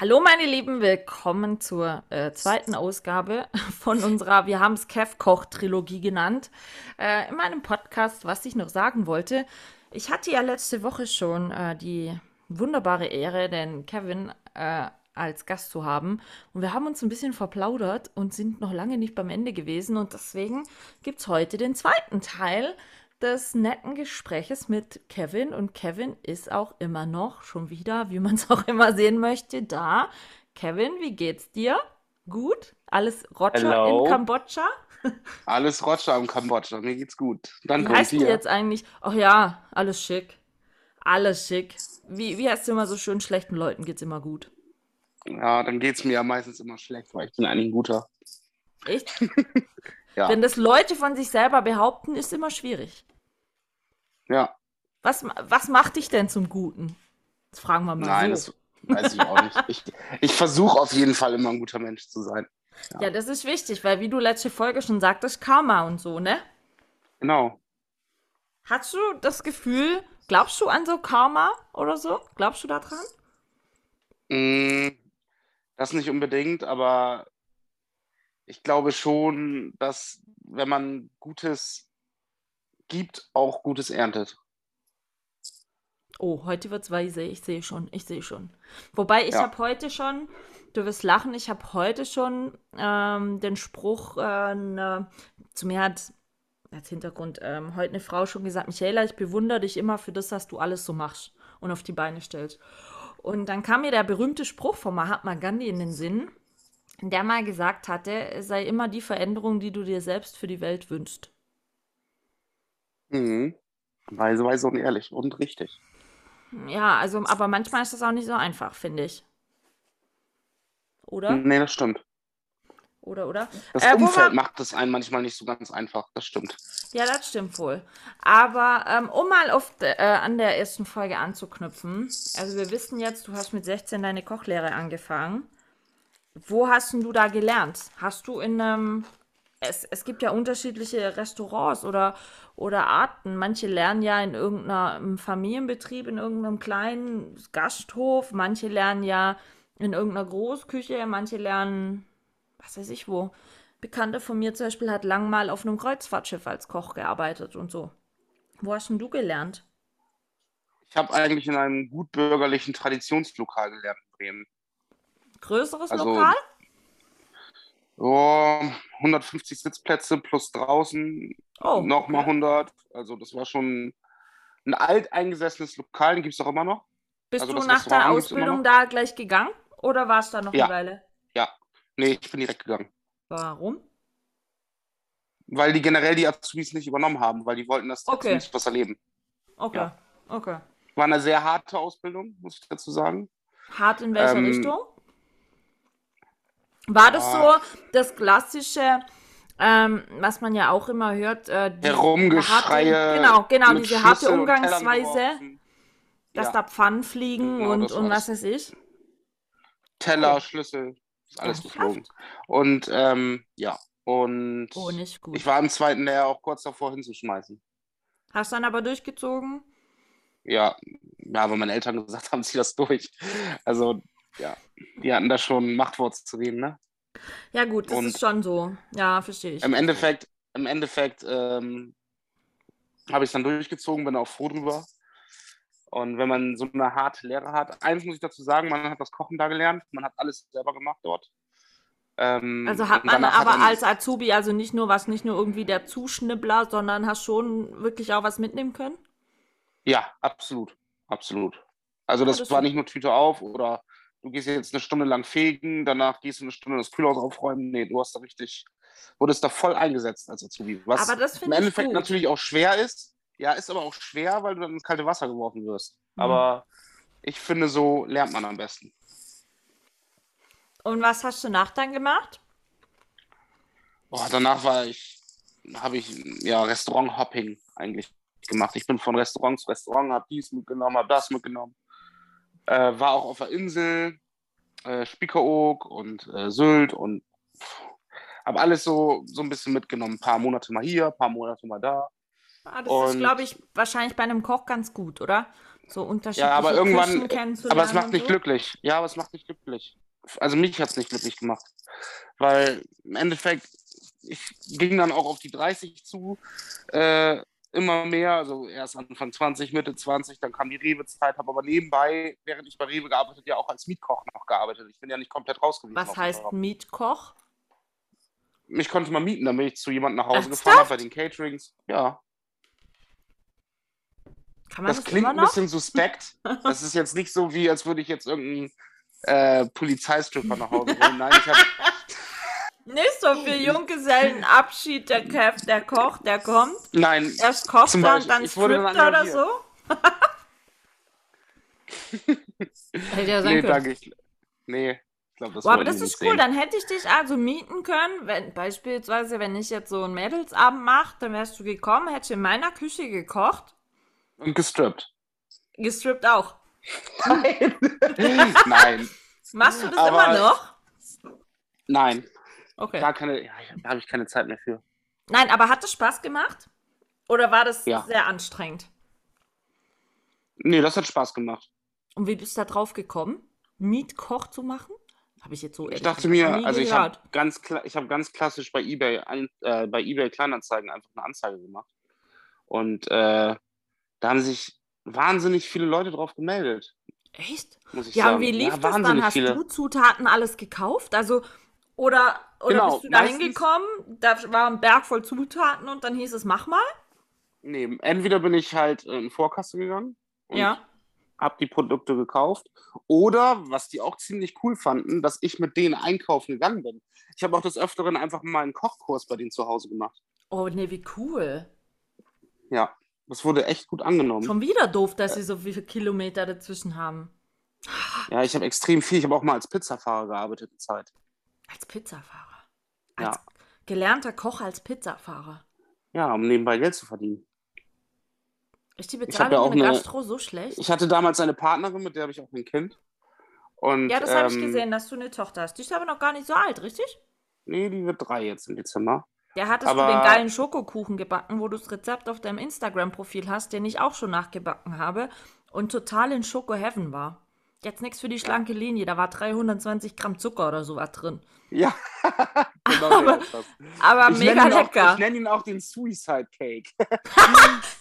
Hallo meine Lieben, willkommen zur äh, zweiten Ausgabe von unserer, wir haben es Kev-Koch-Trilogie genannt, äh, in meinem Podcast, was ich noch sagen wollte. Ich hatte ja letzte Woche schon äh, die wunderbare Ehre, den Kevin äh, als Gast zu haben. Und wir haben uns ein bisschen verplaudert und sind noch lange nicht beim Ende gewesen. Und deswegen gibt es heute den zweiten Teil des netten Gespräches mit Kevin und Kevin ist auch immer noch schon wieder, wie man es auch immer sehen möchte, da. Kevin, wie geht's dir? Gut? Alles Roger Hello. in Kambodscha? Alles Roger im Kambodscha, mir geht's gut. Dann Wie kommt heißt du hier. jetzt eigentlich? Ach ja, alles schick. Alles schick. Wie, wie heißt du immer so schön, schlechten Leuten geht's immer gut. Ja, dann geht's mir ja meistens immer schlecht, weil ich bin eigentlich ein guter. Echt? Ja. Wenn das Leute von sich selber behaupten, ist immer schwierig. Ja, Was, was macht dich denn zum Guten? Das fragen wir mal nein, so. das weiß ich auch nicht. Ich, ich versuche auf jeden Fall immer ein guter Mensch zu sein. Ja, das ist wichtig, weil wie du letzte Folge schon sagtest, Karma und so, ne? Genau. Hast du das Gefühl, glaubst du an so Karma oder so? Glaubst du da dran? Mm, Das nicht unbedingt, aber ich glaube schon, dass wenn man Gutes gibt, auch Gutes erntet. Oh, heute wird's weise, ich sehe schon, ich sehe schon. Wobei ich Ja. habe heute schon, du wirst lachen, ich habe heute schon ähm, den Spruch, äh, ne, zu mir hat als Hintergrund ähm, heute eine Frau schon gesagt, Michaela, ich bewundere dich immer für das, dass du alles so machst und auf die Beine stellst. Und dann kam mir der berühmte Spruch von Mahatma Gandhi in den Sinn, der mal gesagt hatte, es sei immer die Veränderung, die du dir selbst für die Welt wünschst. Mhm. Weise, weise und ehrlich und richtig. Ja, also, aber manchmal ist das auch nicht so einfach, finde ich. Oder? Nee, das stimmt. Oder, oder? Das Äh, Umfeld wir- macht es einem manchmal nicht so ganz einfach. Das stimmt. Ja, das stimmt wohl. Aber ähm, um mal auf äh, an der ersten Folge anzuknüpfen, also wir wissen jetzt, du hast mit 16 deine Kochlehre angefangen. Wo hast denn du da gelernt? Hast du in einem, es, es gibt ja unterschiedliche Restaurants oder, oder Arten. Manche lernen ja in irgendeinem Familienbetrieb, in irgendeinem kleinen Gasthof. Manche lernen ja in irgendeiner Großküche. Manche lernen, was weiß ich wo. Bekannte von mir zum Beispiel hat lang mal auf einem Kreuzfahrtschiff als Koch gearbeitet und so. Wo hast denn du gelernt? Ich habe eigentlich in einem gutbürgerlichen Traditionslokal gelernt in Bremen. Größeres Also- Lokal? Oh, 150 Sitzplätze plus draußen Oh, nochmal okay. 100. Also das war schon ein alteingesessenes Lokal, den gibt es auch immer noch. Bist also du das nach der Restaurant immer Ausbildung da gleich gegangen? Oder warst du da noch Ja. eine Weile? Nee, ich bin direkt gegangen. Warum? Weil die generell die Azubis nicht übernommen haben, weil die wollten, dass die Okay. Azubis was erleben. Okay, Ja. okay. War eine sehr harte Ausbildung, muss ich dazu sagen. Hart in welcher Ähm, Richtung? War das so das klassische, ähm, was man ja auch immer hört, äh, die Herumgeschreie. harte, genau, genau, diese harte Tellern Umgangsweise, dass Ja. da Pfannen fliegen Genau, und, und was weiß ich. Teller, Oh. Schlüssel, ist alles geflogen. Und ähm, ja, und Oh, nicht gut. ich war im zweiten Lehrjahr auch kurz davor hinzuschmeißen. Hast dann aber durchgezogen? Ja, ja, aber meine Eltern gesagt haben, zieh das durch. Also, ja, die hatten da schon Machtwort zu reden, ne? Ja, gut, das Und- ist schon so. Ja, verstehe ich. Im Endeffekt, im Endeffekt ähm, habe ich es dann durchgezogen, bin auch froh drüber. Und wenn man so eine harte Lehre hat, eins muss ich dazu sagen, man hat das Kochen da gelernt, man hat alles selber gemacht dort. Ähm, Also hat man hat aber man- als Azubi also nicht nur was, nicht nur irgendwie der Zuschnibbler, sondern hast schon wirklich auch was mitnehmen können? Ja, absolut, absolut. Also das, das war nicht nur Tüte auf oder du gehst jetzt eine Stunde lang fegen, danach gehst du eine Stunde das Kühlhaus aufräumen. Nee, du hast da richtig, wurdest da voll eingesetzt als Azubi. Was Aber das im Endeffekt gut. natürlich auch schwer ist. Ja, ist aber auch schwer, weil du dann ins kalte Wasser geworfen wirst. Mhm. Aber ich finde, so lernt man am besten. Und was hast du nach dann gemacht? Boah, danach war ich, habe ich ja Restaurant-Hopping eigentlich gemacht. Ich bin von Restaurant zu Restaurant, habe dies mitgenommen, habe das mitgenommen. Äh, war auch auf der Insel, äh, Spiekeroog und äh, Sylt und habe alles so, so ein bisschen mitgenommen. Ein paar Monate mal hier, ein paar Monate mal da. Ah, das ist, glaube ich, wahrscheinlich bei einem Koch ganz gut, oder? So unterschiedliche ja, aber irgendwann, aber es macht nicht so. glücklich. Ja, aber es macht nicht glücklich. Also mich hat es nicht glücklich gemacht. Weil im Endeffekt, ich ging dann auch auf die 30 zu, äh, immer mehr, also erst Anfang 20, Mitte 20, dann kam die Rewe-Zeit, habe aber nebenbei, während ich bei Rewe gearbeitet, ja auch als Mietkoch noch gearbeitet. Ich bin ja nicht komplett rausgewiesen. Was heißt Mietkoch? Mich konnte man mieten, damit ich zu jemandem nach Hause Ernsthaft? gefahren habe bei den Caterings. Ja. Kann man das, das klingt ein bisschen suspekt. Das ist jetzt nicht so, wie als würde ich jetzt irgendeinen äh, Polizeistripper nach Hause bringen. Nein, ich habe. Nicht so viel Junggesellenabschied, der Kev, der Koch, der kommt. Nein. Erst kocht er und dann strippt er oder so. Hätte ja sein nee, können. danke. Ich, nee, ich glaube, das Boah, aber das ist cool. Sehen. Dann hätte ich dich also mieten können. Wenn, beispielsweise, wenn ich jetzt so einen Mädelsabend mache, dann wärst du gekommen, hättest in meiner Küche gekocht. Und gestrippt. Gestrippt auch. Nein. Nein. Machst du das aber immer noch? Nein. Okay. Gar keine, ja, da habe ich keine Zeit mehr für. Nein, aber hat es Spaß gemacht? Oder war das ja. sehr anstrengend? Nee, das hat Spaß gemacht. Und wie bist du da drauf gekommen, Mietkoch zu machen? Habe ich jetzt so Ich dachte mir, also ich habe ganz, hab ganz klassisch bei eBay, äh, bei eBay Kleinanzeigen einfach eine Anzeige gemacht. Und äh, da haben sich wahnsinnig viele Leute drauf gemeldet. Echt? Muss ich ja, sagen. und wie lief ja, das dann? Hast viele. du Zutaten alles gekauft? Also oder, oder genau, bist du da hingekommen, da war ein Berg voll Zutaten und dann hieß es, mach mal? Nee, entweder bin ich halt in Vorkasse gegangen und ja. hab die Produkte gekauft. Oder, was die auch ziemlich cool fanden, dass ich mit denen einkaufen gegangen bin. Ich habe auch des Öfteren einfach mal einen Kochkurs bei denen zu Hause gemacht. Oh, nee, wie cool. Ja, das wurde echt gut angenommen. Schon wieder doof, dass sie so viele Kilometer dazwischen haben. Ja, ich habe extrem viel. Ich habe auch mal als Pizzafahrer gearbeitet, Zeit. Als Pizzafahrer. Als ja. gelernter Koch als Pizzafahrer. Ja, um nebenbei Geld zu verdienen. Ist die Bezahlung ja in der Gastro so schlecht? Ich hatte damals eine Partnerin, mit der habe ich auch ein Kind. Und, ja, das ähm, habe ich gesehen, dass du eine Tochter hast. Die ist aber noch gar nicht so alt, richtig? Nee, die wird drei jetzt im Dezember. Ja, hattest aber, du den geilen Schokokuchen gebacken, wo du das Rezept auf deinem Instagram-Profil hast, den ich auch schon nachgebacken habe und total in Schoko Heaven war. Jetzt nichts für die schlanke Linie, da war 320 Gramm Zucker oder sowas drin. Ja, genau aber, aber mega lecker. Auch, ich nenne ihn auch den Suicide Cake.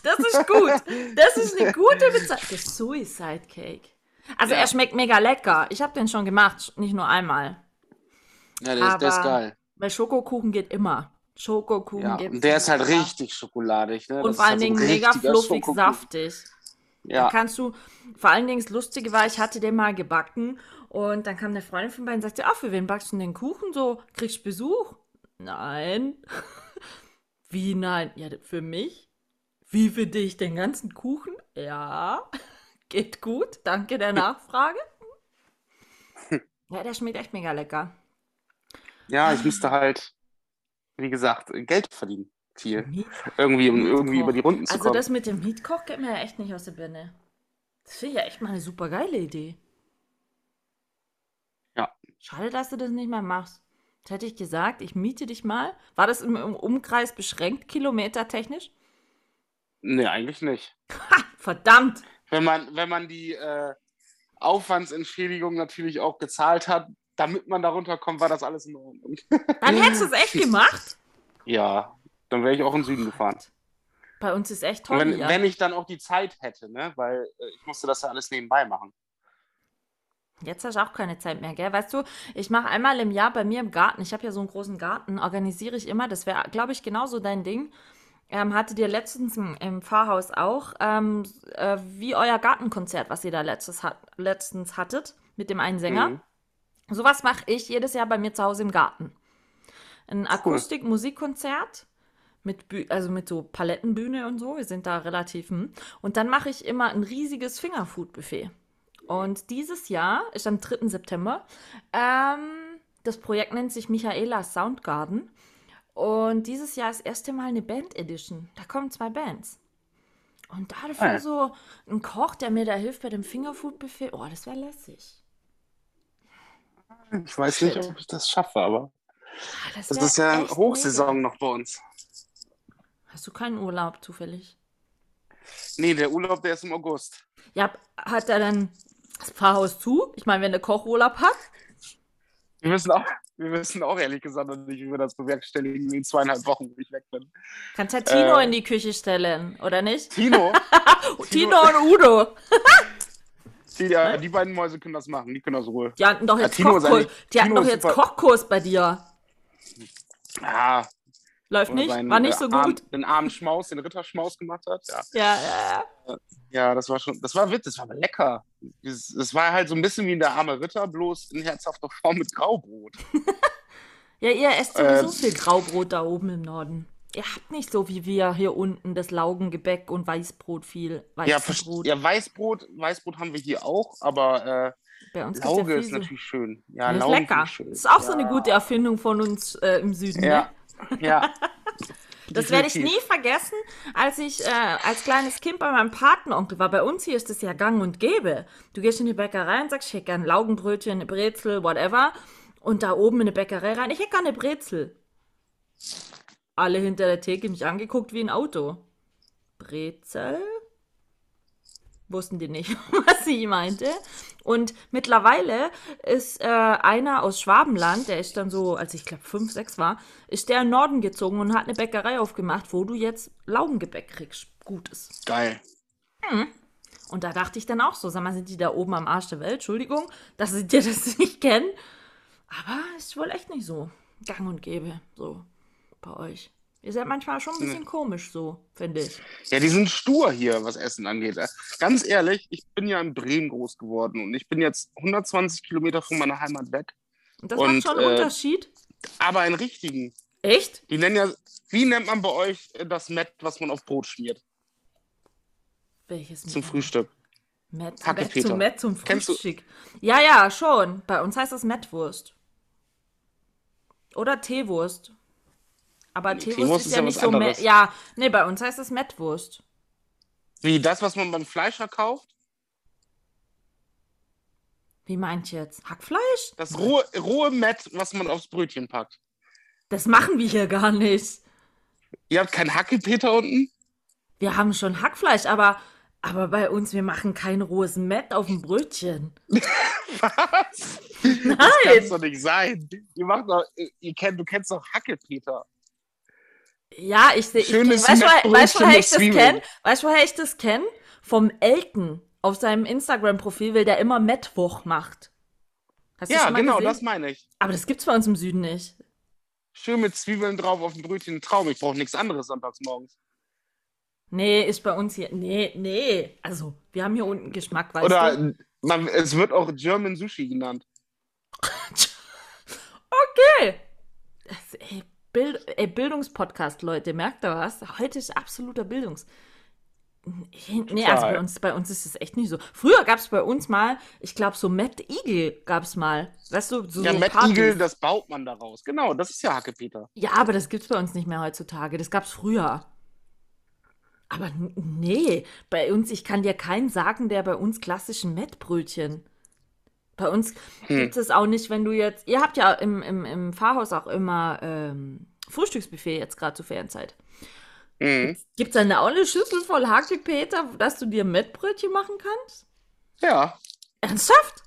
das ist gut. Das ist eine gute Bezeichnung. Der Suicide Cake. Also ja. er schmeckt mega lecker. Ich habe den schon gemacht, nicht nur einmal. Ja, der, ist, der ist geil. Weil Schokokuchen geht immer. Schokokuchen ja, geht. Der ist halt richtig schokoladig. Ne? Und vor allen Dingen halt so mega fluffig, saftig. Ja. Da kannst du, vor allen Dingen das Lustige war, ich hatte den mal gebacken und dann kam eine Freundin von mir und sagte, ach, für wen backst du denn den Kuchen so? Kriegst du Besuch? Nein. Wie nein? Ja, für mich. Wie für dich den ganzen Kuchen? Ja. Geht gut. Danke der Nachfrage. Ja, der schmeckt echt mega lecker. Ja, ich müsste halt, wie gesagt, Geld verdienen viel. Irgendwie, um irgendwie über die Runden zu also kommen. Also das mit dem Mietkoch geht mir ja echt nicht aus der Birne. Das finde ich ja echt mal eine super geile Idee. Ja. Schade, dass du das nicht mehr machst. Das hätte ich gesagt, ich miete dich mal. War das im, im Umkreis beschränkt, kilometertechnisch? Nee, eigentlich nicht. Ha, verdammt! Wenn man, wenn man die äh, Aufwandsentschädigung natürlich auch gezahlt hat, damit man darunter kommt, war das alles in Ordnung. Dann hättest du es echt gemacht? Ja, dann wäre ich auch in den Süden gefahren. Bei uns ist echt toll. Wenn, hier. wenn ich dann auch die Zeit hätte, ne? weil äh, ich musste das ja alles nebenbei machen. Jetzt hast du auch keine Zeit mehr, gell? Weißt du, ich mache einmal im Jahr bei mir im Garten, ich habe ja so einen großen Garten, organisiere ich immer, das wäre, glaube ich, genauso dein Ding. Ähm, hatte dir letztens im Pfarrhaus auch, ähm, äh, wie euer Gartenkonzert, was ihr da letztes hat, letztens hattet, mit dem einen Sänger. Mhm. Sowas mache ich jedes Jahr bei mir zu Hause im Garten. Ein Akustik-Musikkonzert mit, also mit so Palettenbühne und so. Wir sind da relativ. Hm. Und dann mache ich immer ein riesiges Fingerfood-Buffet. Und dieses Jahr ist am 3. September. Ähm, das Projekt nennt sich Michaela Soundgarden. Und dieses Jahr ist das erste Mal eine Band Edition. Da kommen zwei Bands. Und dafür Ah, so ein Koch, der mir da hilft bei dem Fingerfood-Buffet. Oh, das wäre lässig. Ich weiß nicht, Shit. ob ich das schaffe, aber Ah, das wär ist ja Hochsaison mega. noch bei uns. Hast du keinen Urlaub zufällig? Nee, der Urlaub, der ist im August. Ja, hat er dann das Pfarrhaus zu? Ich meine, wenn der Koch Urlaub hat. Wir wissen auch, wir wissen auch ehrlich gesagt nicht, wie wir das bewerkstelligen in zweieinhalb Wochen, wo ich weg bin. Kannst ja Tino Äh. in die Küche stellen, oder nicht? Tino, Tino und Udo. die, ja, die beiden Mäuse können das machen, die können das wohl. Die hatten doch Ja, jetzt ist Kochkurs. Die hatten doch jetzt. Kochkurs bei dir. Ah, Läuft nicht? seinen, War nicht äh, so Arm, gut? Den armen Schmaus, den Ritterschmaus gemacht hat. Ja. Ja, ja, ja. ja, das war schon, das war Witz, das war aber lecker. Es, es war halt so ein bisschen wie der arme Ritter, bloß in herzhafter Form mit Graubrot. Ja, ihr esst sowieso Ähm. viel Graubrot da oben im Norden. Ihr habt nicht so wie wir hier unten das Laugengebäck und Weißbrot viel. Ja, Weißbrot. ja, Weißbrot, Weißbrot haben wir hier auch, aber Bei uns äh, gibt's ja Lauge viel ist so. natürlich schön. Ja, Ja, ist Lauge lecker. ist schön. Das ist auch so ja. eine gute Erfindung von uns äh, im Süden, ne? Ja. Das werde ich nie vergessen, als ich äh, als kleines Kind bei meinem Patenonkel war. Bei uns hier ist es ja gang und gäbe. Du gehst in die Bäckerei und sagst, ich hätte gerne Laugenbrötchen, eine Brezel, whatever. Und da oben in eine Bäckerei rein, ich hätte gerne eine Brezel. Alle hinter der Theke mich angeguckt wie ein Auto. Brezel? Wussten die nicht, was sie meinte. Und mittlerweile ist äh, einer aus Schwabenland, der ist dann so, als ich glaube fünf, sechs war, ist der in den Norden gezogen und hat eine Bäckerei aufgemacht, wo du jetzt Laugengebäck kriegst. Gutes. Geil. Und da dachte ich dann auch so, sag mal, sind die da oben am Arsch der Welt? Entschuldigung, dass sie dir das nicht kennen. Aber ist wohl echt nicht so. Gang und gäbe, so bei euch. Ihr seid manchmal schon ein bisschen komisch, so, finde ich. Ja, die sind stur hier, was Essen angeht. Ganz ehrlich, ich bin ja in Bremen groß geworden und ich bin jetzt 120 Kilometer von meiner Heimat weg. Und das Und, macht schon einen äh, Unterschied. Aber einen richtigen. Echt? Die nennen ja, wie nennt man bei euch äh, das Mett, was man auf Brot schmiert Welches zum Met? Frühstück? Met, Hacke Met zum Met zum Kennst du- Frühstück. Ja, ja, schon. Bei uns heißt das Mettwurst. Oder Teewurst. Aber Teewurst, Teewurst ist ja ja nicht so. Anderes. ja, nee, bei uns heißt das Mettwurst. Wie das, was man beim Fleischer kauft? Wie meint ihr jetzt? Hackfleisch? Das rohe, rohe Mett, was man aufs Brötchen packt. Das machen wir hier gar nicht. Ihr habt kein Hackepeter unten? Wir haben schon Hackfleisch, aber, aber bei uns, wir machen kein rohes Mett auf dem Brötchen. Was? Das Nein! kann's doch nicht sein. Ihr macht doch, ihr kennt, du kennst doch Hackepeter. Ja, ich sehe. Schönes Weißt du, woher- weißt du, woher ich das kenne? Weißt du, woher ich das kenne? Vom Elton auf seinem Instagram-Profil, weil der immer Mettwoch macht. Hast Ja, genau, gesehen? das meine ich. Aber das gibt's bei uns im Süden nicht. Schön mit Zwiebeln drauf auf dem Brötchen, Traum. Ich brauche nichts anderes sonntags morgens. Nee, ist bei uns hier. Nee, nee. Also, wir haben hier unten Geschmack, weißt Oder du? man, es wird auch German Sushi genannt. Okay. Das, ey, Bild, ey, Bildungspodcast, Leute, merkt ihr was? Heute ist absoluter Bildungs. Nee, also bei uns, bei uns ist es echt nicht so. Früher gab es bei uns mal, ich glaube, so Matt Eagle gab es mal. Weißt du, so, ja, so Matt Partys. Eagle, das baut man daraus. Genau, das ist ja Hackepeter. Ja, aber das gibt's bei uns nicht mehr heutzutage. Das gab's früher. Aber nee, bei uns, ich kann dir keinen sagen, der bei uns klassischen Mettbrötchen. Bei uns Hm. gibt es auch nicht, wenn du jetzt. Ihr habt ja im, im, im Pfarrhaus auch immer ähm, Frühstücksbuffet jetzt gerade zur Ferienzeit. Mhm. Gibt es dann auch eine Schüssel voll Hackepeter, dass du dir Mettbrötchen machen kannst? Ja, Ernsthaft?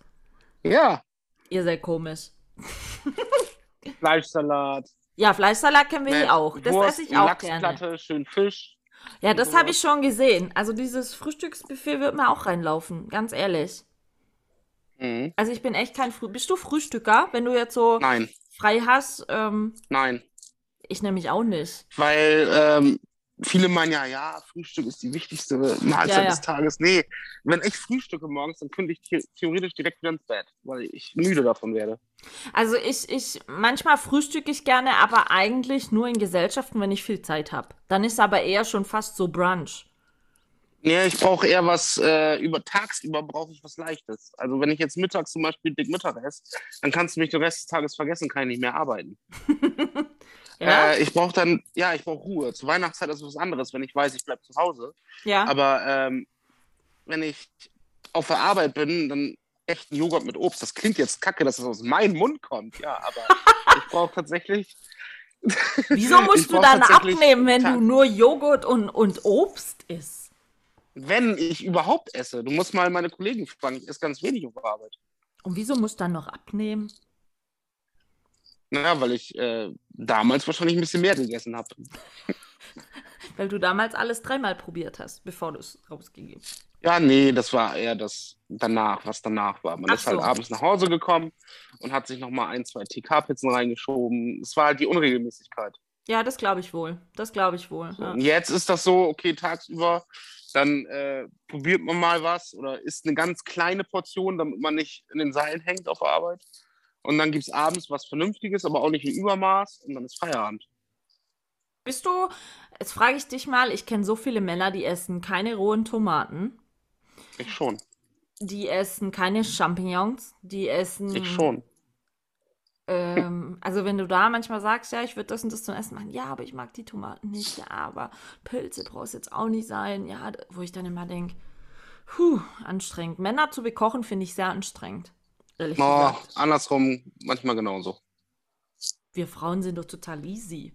ja. Ihr seid komisch. Fleischsalat. Ja, Fleischsalat kennen wir Met, hier auch. Das Wurst, esse ich auch gerne. Lachsplatte, schön Fisch. Ja, das habe ich schon gesehen. Also dieses Frühstücksbuffet wird mir auch reinlaufen, ganz ehrlich. Mhm. Also ich bin echt kein Früh. Bist du Frühstücker, wenn du jetzt so Nein, frei hast? Ähm, nein. ich nämlich auch nicht. Weil ähm, viele meinen ja, ja, Frühstück ist die wichtigste Mahlzeit Ja, ja. des Tages. Nee, wenn ich frühstücke morgens, dann könnte ich the theoretisch direkt wieder ins Bett, weil ich müde davon werde. Also ich, ich, manchmal frühstücke ich gerne, aber eigentlich nur in Gesellschaften, wenn ich viel Zeit habe. Dann ist aber eher schon fast so Brunch. Nee, ich brauche eher was, äh, über tagsüber brauche ich was Leichtes. Also wenn ich jetzt mittags zum Beispiel dick Mittag esse, dann kannst du mich den Rest des Tages vergessen, kann ich nicht mehr arbeiten. Ja? Äh, ich brauche dann, ja, ich brauche Ruhe. Zur Weihnachtszeit ist es was anderes, wenn ich weiß, ich bleibe zu Hause. ja. Aber ähm, wenn ich auf der Arbeit bin, dann echten Joghurt mit Obst. Das klingt jetzt kacke, dass es aus meinem Mund kommt, ja, aber ich brauche tatsächlich. Wieso musst du dann abnehmen, wenn du nur Joghurt und, und Obst isst? Wenn ich überhaupt esse. Du musst mal meine Kollegen fragen, ich esse ganz wenig auf Arbeit. Und wieso musst du dann noch abnehmen? Naja, weil ich äh, damals wahrscheinlich ein bisschen mehr gegessen habe. Weil du damals alles dreimal probiert hast, bevor du es rausgegeben hast. Ja, nee, das war eher das danach, was danach war. Man Ach ist halt so. abends nach Hause gekommen und hat sich nochmal ein, zwei TK-Pizzen reingeschoben. Es war halt die Unregelmäßigkeit. Ja, das glaube ich wohl. Das glaube ich wohl. So, Ja. Jetzt ist das so, okay, tagsüber, dann äh, probiert man mal was oder isst eine ganz kleine Portion, damit man nicht in den Seilen hängt auf Arbeit. Und dann gibt es abends was Vernünftiges, aber auch nicht im Übermaß und dann ist Feierabend. Bist du, jetzt frage ich dich mal, ich kenne so viele Männer, die essen keine rohen Tomaten, Ich schon. die essen keine Champignons, die essen. Ich schon. Ähm, also wenn du da manchmal sagst, ja, ich würde das und das zum Essen machen, ja, aber ich mag die Tomaten nicht, ja, aber Pilze brauchst jetzt auch nicht sein, ja, wo ich dann immer denke, puh, anstrengend. Männer zu bekochen finde ich sehr anstrengend. Ehrlich Oh, gesagt. andersrum, manchmal genauso. Wir Frauen sind doch total easy.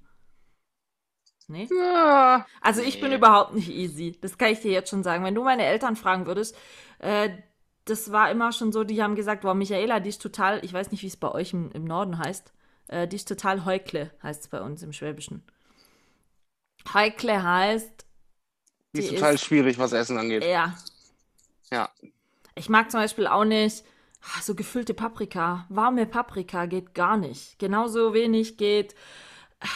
Nee? Ja, Also ich bin Nee. überhaupt nicht easy. Das kann ich dir jetzt schon sagen. Wenn du meine Eltern fragen würdest, äh, das war immer schon so, die haben gesagt, wow, Michaela, die ist total, ich weiß nicht, wie es bei euch im, im Norden heißt, äh, die ist total Heukle, heißt es bei uns im Schwäbischen. Heukle heißt, die ist Die total ist- schwierig, was Essen angeht. ja. Ja. Ich mag zum Beispiel auch nicht ah, so gefüllte Paprika. Warme Paprika geht gar nicht. Genauso wenig geht ah,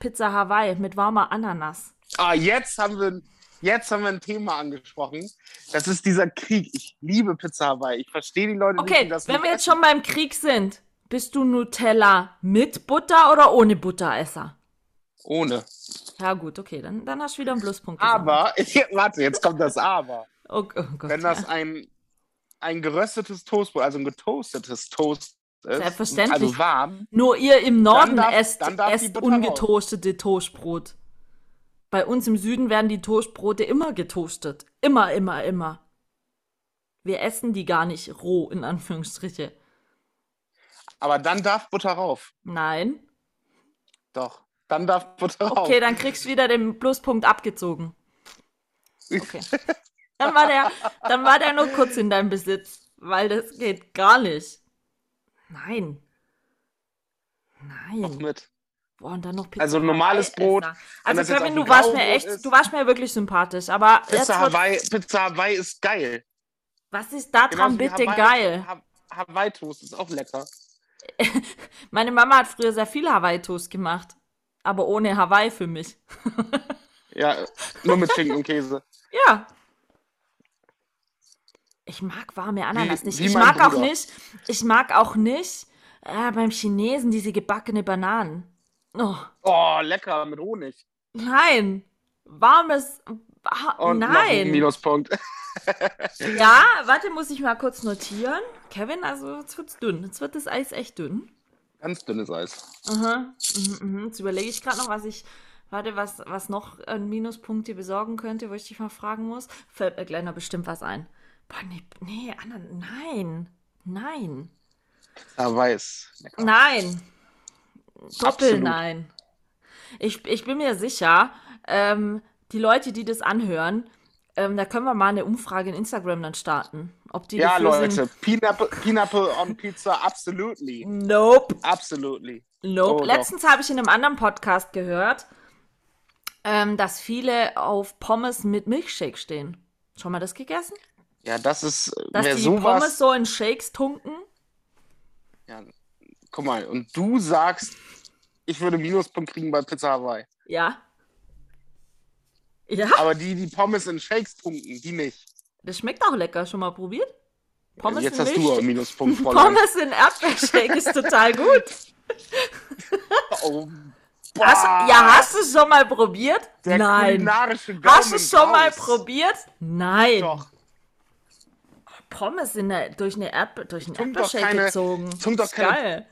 Pizza Hawaii mit warmer Ananas. Ah, jetzt haben wir, jetzt haben wir ein Thema angesprochen. Das ist dieser Krieg. Ich liebe Pizza Hawaii. Ich verstehe die Leute nicht, Okay, die das wenn nicht wir jetzt schon beim Krieg sind, bist du Nutella mit Butter oder ohne Butteresser? Ohne. Ja, gut, okay, dann, dann hast du wieder einen Pluspunkt. Aber, warte, jetzt kommt das Aber. Oh, oh Gott. Wenn das ja. ein, ein geröstetes Toastbrot, also ein getoastetes Toast ist, Selbstverständlich. also warm, Nur ihr im Norden darf- esst, esst ungetoastete Toastbrot. Bei uns im Süden werden die Toastbrote immer getoastet. Immer, immer, immer. Wir essen die gar nicht roh, in Anführungsstriche. aber dann darf Butter rauf. Nein. Doch. Dann darf Butter rauf. Okay, dann kriegst du wieder den Pluspunkt abgezogen. Okay. Dann war der, dann war der nur kurz in deinem Besitz, weil das geht gar nicht. Nein. Noch Nein. mit. Boah, und dann noch Pizza Also normales Hawaii Brot, Also Kevin, du warst mir echt, ist. du warst mir wirklich sympathisch, aber Pizza Hawaii, Pizza Hawaii ist geil. was ist da dran Genauso bitte Hawaii- geil? Ha Hawaii Toast ist auch lecker. Meine Mama hat früher sehr viel Hawaii-Toast gemacht, aber ohne Hawaii für mich. Ja, nur mit Schinken und Käse. Ja. Ich mag warme Ananas Wie- nicht. wie Ich mag auch Bruder. nicht, ich mag auch nicht äh, beim Chinesen diese gebackene Bananen. Oh, Oh, lecker mit Honig. nein. Warmes. Wa Und noch ein nein. Minuspunkt. Ja, warte, muss ich mal kurz notieren. Kevin, also jetzt wird's dünn. Jetzt wird das Eis echt dünn. Ganz dünnes Eis. Aha. Mhm, mhm. Jetzt überlege ich gerade noch, was ich. Warte, was, was noch an Minuspunkte besorgen könnte, wo ich dich mal fragen muss. Fällt mir gleich noch bestimmt was ein. Boah, nee, nee, Anna, nein. Nein. Hawaii ist lecker. Nein. Doppel Absolut. nein. Ich, ich bin mir sicher, ähm, die Leute, die das anhören, ähm, da können wir mal eine Umfrage in Instagram dann starten. Ob die Ja, Leute, sind. Pineapple, Pineapple on Pizza, absolutely. Nope. Absolutely. Nope. Oh. Letztens habe ich in einem anderen Podcast gehört, ähm, dass viele auf Pommes mit Milchshake stehen. Schon mal das gegessen? Ja, das ist, Dass die sowas, Pommes so in Shakes tunken? ja, guck mal, und du sagst, ich würde Minuspunkt kriegen bei Pizza Hawaii. Ja. Ja, Aber die, die Pommes in Shakes tunken, die nicht. das schmeckt auch lecker. Schon mal probiert? Pommes Jetzt in hast du Milchshake. einen Minuspunkt voll. Pommes in Erdbeershake ist total gut. Oh, Hast, ja, hast du es schon mal probiert? Der Nein. Hast du es schon mal probiert? Nein. Doch. Pommes in der, durch, eine Erdbe durch einen Erdbeershake gezogen. tun doch Ist keine- Geil.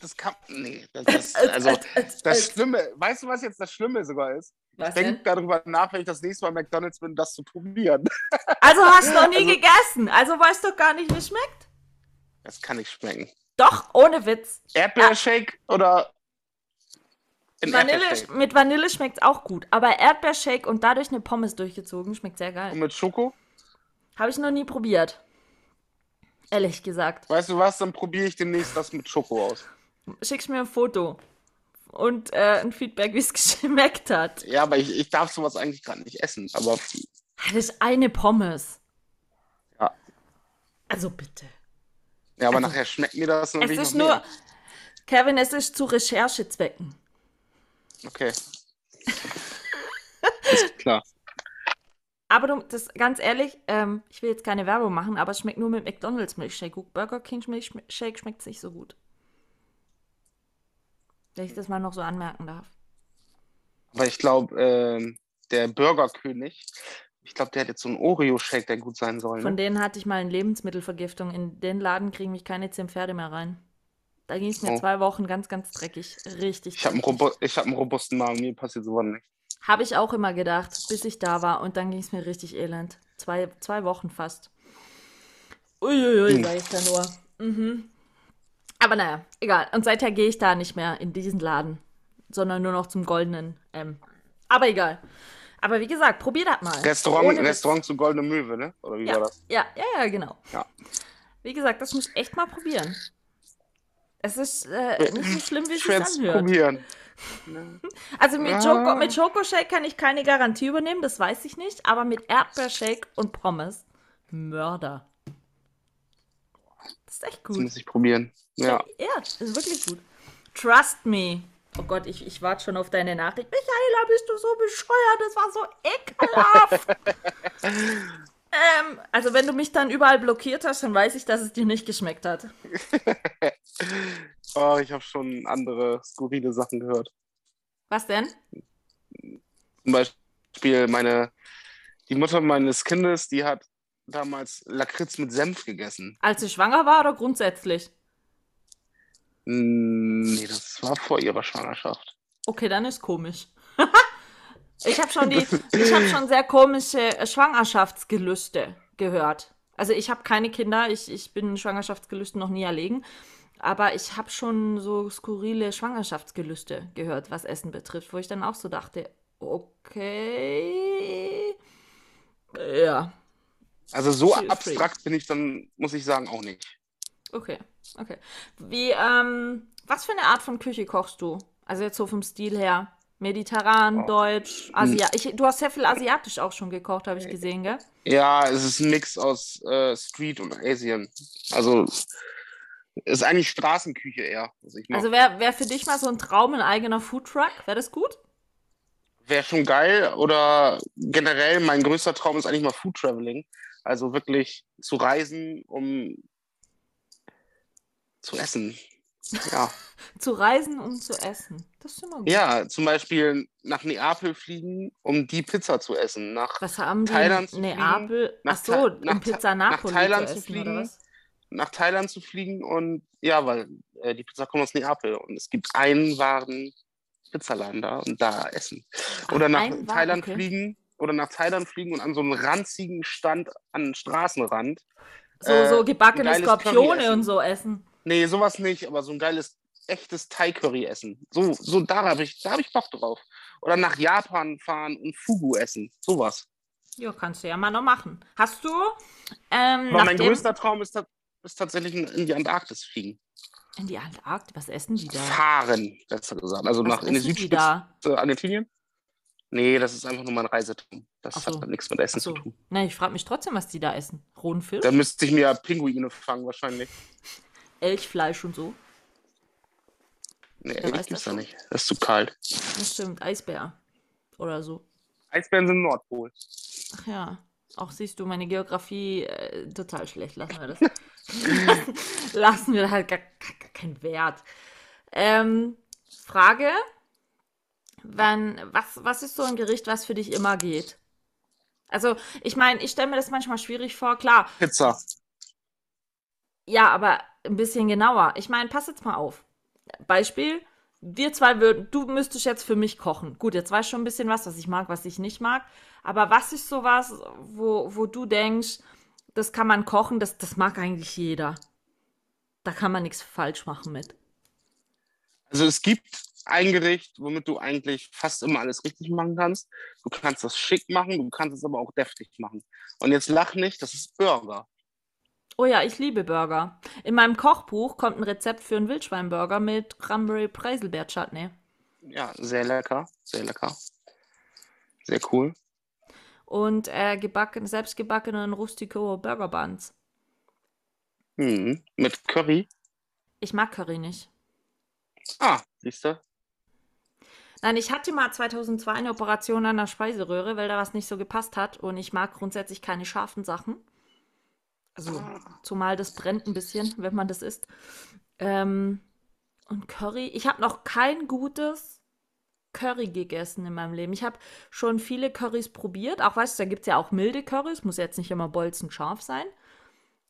Das kann. Nee, das ist. Also, das. Schlimme. Weißt du, was jetzt das Schlimme sogar ist? Was Ich denke darüber nach, wenn ich das nächste Mal McDonalds bin, das zu probieren. Also hast du noch nie Also- gegessen. Also weißt du gar nicht, wie es schmeckt. Das kann nicht schmecken. Doch, ohne Witz. Erdbeershake oder. in Vanille, Erdbeershake? mit Vanille schmeckt auch gut. Aber Erdbeershake und dadurch eine Pommes durchgezogen schmeckt sehr Und geil. mit Schoko? Habe ich noch nie probiert. Ehrlich gesagt. Weißt du was? Dann probiere ich demnächst das mit Schoko aus. Schickst mir ein Foto. Und äh, ein Feedback, wie es geschmeckt hat. Ja, aber ich, ich darf sowas eigentlich gerade nicht essen. Aber Das ist eine Pommes. Ja. Also bitte. ja, aber Also, nachher schmeckt mir das und Es ist noch nur. mehr. Kevin, es ist zu Recherchezwecken. Okay. ist klar. Aber du, das ganz ehrlich, ähm, ich will jetzt keine Werbung machen, aber es schmeckt nur mit McDonalds Milchshake. Burger King Milchshake schmeckt nicht so gut. Wenn ich das mal noch so anmerken darf. Aber ich glaube, ähm, der Burgerkönig, ich glaube, der hat jetzt so einen Oreo-Shake, der gut sein soll. Von Ne? denen hatte ich mal eine Lebensmittelvergiftung. In den Laden kriegen mich keine zehn Pferde mehr rein. Da ging es mir Oh. zwei Wochen ganz, ganz dreckig. Richtig. Ich habe einen. Robo ich hab einen robusten Magen, mir passiert sowas nicht. Habe ich auch immer gedacht, bis ich da war. Und dann ging es mir richtig elend. Zwei, zwei Wochen fast. Uiuiui, Hm. sag ich da nur. Mhm. Aber naja, egal. Und seither gehe ich da nicht mehr in diesen Laden, sondern nur noch zum goldenen M. Aber egal. Aber wie gesagt, probier das mal. Restaurant, Ohne. Restaurant zu Goldene Möwe, ne? Oder wie Ja, war das? ja, ja, ja, genau. Ja. Wie gesagt, das muss ich echt mal probieren. Es ist äh, nicht so schlimm, wie es Ich sich anhört. probieren. Also mit. Schoko, mit Schokoshake kann ich keine Garantie übernehmen, das weiß ich nicht. Aber mit Erdbeershake und Pommes, Mörder. Das ist echt Das gut. muss ich probieren. Ja. Ja, das ist wirklich gut. Trust me. Oh Gott, ich, ich warte schon auf deine Nachricht. Michaela, bist du so bescheuert? Das war so ekelhaft. ähm, also wenn du mich dann überall blockiert hast, dann weiß ich, dass es dir nicht geschmeckt hat. Oh, ich habe schon andere skurrile Sachen gehört. Was denn? Zum Beispiel meine, die Mutter meines Kindes, die hat damals Lakritz mit Senf gegessen. Als sie schwanger war oder grundsätzlich? Mm, Nee, das war vor ihrer Schwangerschaft. Okay, dann ist komisch. ich habe schon die, ich habe schon sehr komische Schwangerschaftsgelüste gehört. Also ich habe keine Kinder, ich, ich bin Schwangerschaftsgelüsten noch nie erlegen, aber ich habe schon so skurrile Schwangerschaftsgelüste gehört, was Essen betrifft, wo ich dann auch so dachte, okay, ja, Also so free. abstrakt bin ich dann, muss ich sagen, auch nicht. okay, okay. Wie, ähm, was für eine Art von Küche kochst du? Also jetzt so vom Stil her. Mediterran, Oh. Deutsch, Asia. Ich, du hast sehr viel asiatisch auch schon gekocht, habe ich gesehen, gell? Ja, es ist ein Mix aus äh, Street und Asien. Also ist eigentlich Straßenküche eher. Also ich Also wäre wär für dich mal so ein Traum, ein eigener Foodtruck? Wäre das gut? Wäre schon geil. Oder generell, mein größter Traum ist eigentlich mal Food Traveling. Also wirklich zu reisen, um zu essen. Ja. Zu reisen, um zu essen. Das ist immer gut. ja, zum Beispiel nach Neapel fliegen, um die Pizza zu essen. Nach, Was haben die Thailand zu in fliegen, Neapel? nach Ach so, nach Tha- Pizza nach Napoli Thailand zu zu essen, fliegen. Nach Thailand zu fliegen und ja, weil äh, die Pizza kommt aus Neapel und es gibt einen wahren Pizzaladen da und da essen. Oder nach einen wahren, Thailand okay. fliegen oder nach Thailand fliegen und an so einem ranzigen Stand an den Straßenrand. So, äh, so gebackene Skorpione und so essen. Nee, sowas nicht, aber so ein geiles, echtes Thai-Curry essen. So, so da habe ich, da hab ich Bock drauf. Oder nach Japan fahren und Fugu essen. Sowas. Ja, kannst du ja mal noch machen. Hast du, ähm, mein größter Traum ist, ist tatsächlich in, die Antarktis fliegen. in die Antarktis, was essen die da? Fahren, besser gesagt. Also Was nach in die die Südspitze. äh, Argentinien? Nee, das ist einfach nur mein Reisetraum. Das so. hat nichts mit Essen Achso. zu tun. Ne, ich frage mich trotzdem, was die da essen. Rohen Fisch, Da müsste ich mir ja Pinguine fangen, wahrscheinlich. Elchfleisch und so. Nee, Wer Elch gibt's das da nicht. Das ist zu kalt. Das stimmt, Eisbär. Oder so. Eisbären sind im Nordpol. Ach ja. Auch siehst du, meine Geografie äh, total schlecht. Lassen wir das. lassen wir da halt gar, gar, gar keinen Wert. Ähm, Frage, wenn, was, was ist so ein Gericht, was für dich immer geht? Also, ich meine, ich stelle mir das manchmal schwierig vor, klar. Pizza. Ja, aber ein bisschen genauer. Ich meine, pass jetzt mal auf. Beispiel, wir zwei würden, du müsstest jetzt für mich kochen. Gut, jetzt weißt du schon ein bisschen was, was ich mag, was ich nicht mag. Aber was ist sowas, wo, wo du denkst, das kann man kochen, das, das mag eigentlich jeder. Da kann man nichts falsch machen mit. Also es gibt ein Gericht, womit du eigentlich fast immer alles richtig machen kannst. Du kannst das schick machen, du kannst es aber auch deftig machen. Und jetzt lach nicht, das ist Burger. Oh ja, ich liebe Burger. In meinem Kochbuch kommt ein Rezept für einen Wildschweinburger mit Cranberry Preiselbeer Chutney. Ja, sehr lecker, sehr lecker. Sehr cool. Und äh, gebacken, selbstgebackenen Rustico Burger Buns. Mhm. Mit Curry. Ich mag Curry nicht. Ah, siehst du? Nein, ich hatte mal 2002 eine Operation an der Speiseröhre, weil da was nicht so gepasst hat. Und ich mag grundsätzlich keine scharfen Sachen. Also, zumal das brennt ein bisschen, wenn man das isst. Ähm, und Curry. Ich habe noch kein gutes Curry gegessen in meinem Leben. Ich habe schon viele Currys probiert. Auch weißt du, da gibt es ja auch milde Currys. Muss jetzt nicht immer bolzenscharf sein.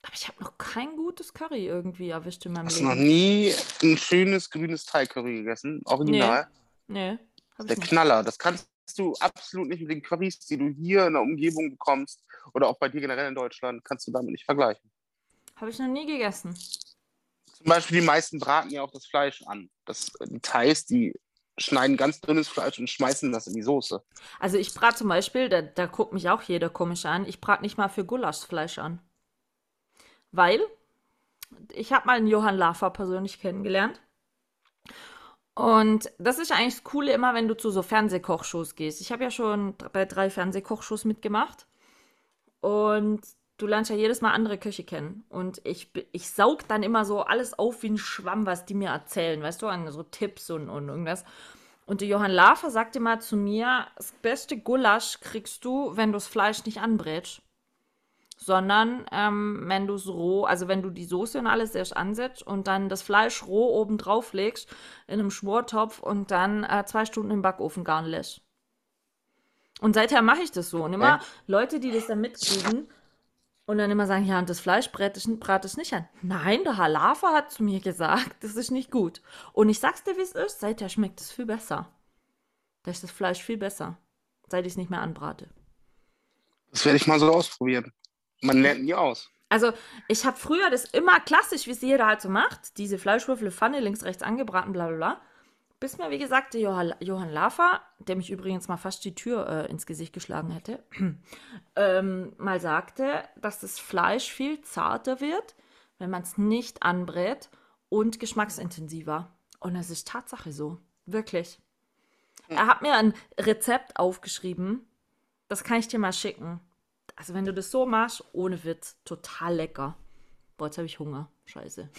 Aber ich habe noch kein gutes Curry irgendwie erwischt in meinem Hast du Leben. noch nie ein schönes grünes Thai-Curry gegessen? Original? Nee, hab Der. Knaller. Das kannst du absolut nicht mit den Currys, die du hier in der Umgebung bekommst oder auch bei dir generell in Deutschland, kannst du damit nicht vergleichen. Habe ich noch nie gegessen. Zum Beispiel die meisten braten ja auch das Fleisch an. Das, die Thais, die schneiden ganz dünnes Fleisch und schmeißen das in die Soße. Also ich brate zum Beispiel, da, da guckt mich auch jeder komisch an, ich brate nicht mal für Gulasch Fleisch an. Weil ich habe mal einen Johann Lafer persönlich kennengelernt. Und das ist eigentlich das Coole immer, wenn du zu so Fernsehkochshows gehst. Ich habe ja schon bei drei Fernsehkochshows mitgemacht. Und du lernst ja jedes Mal andere Köche kennen. Und ich, ich saug dann immer so alles auf wie ein Schwamm, was die mir erzählen, weißt du, an so Tipps und, und irgendwas. Und der Johann Lafer sagte mal zu mir, das beste Gulasch kriegst du, wenn du das Fleisch nicht anbrätst. Sondern ähm, wenn du es roh, also wenn du die Soße und alles erst ansetzt und dann das Fleisch roh oben drauf legst in einem Schmortopf und dann äh, zwei Stunden im Backofen garen lässt. Und seither mache ich das so. Und immer. Leute, die das dann mitkriegen und dann immer sagen, ja, und das Fleisch brate ich, brate ich nicht an. Nein, der Lafer hat zu mir gesagt, das ist nicht gut. Und ich sag's dir, wie es ist, seither schmeckt es viel besser. Da ist das Fleisch viel besser, seit ich es nicht mehr anbrate. Das werde ich mal so ausprobieren. Man lernt nie aus. Also, ich habe früher das immer klassisch, wie es jeder halt so macht, diese Fleischwürfel, Pfanne, links, rechts angebraten, bla bla bla. Bis mir, wie gesagt, der Johann, Johann Lafer, der mich übrigens mal fast die Tür äh, ins Gesicht geschlagen hätte, ähm, mal sagte, dass das Fleisch viel zarter wird, wenn man es nicht anbrät und geschmacksintensiver. Und das ist Tatsache so. Wirklich. Er hat mir ein Rezept aufgeschrieben, das kann ich dir mal schicken. Also, wenn du das so machst, ohne Witz, total lecker. Boah, jetzt habe ich Hunger. Scheiße.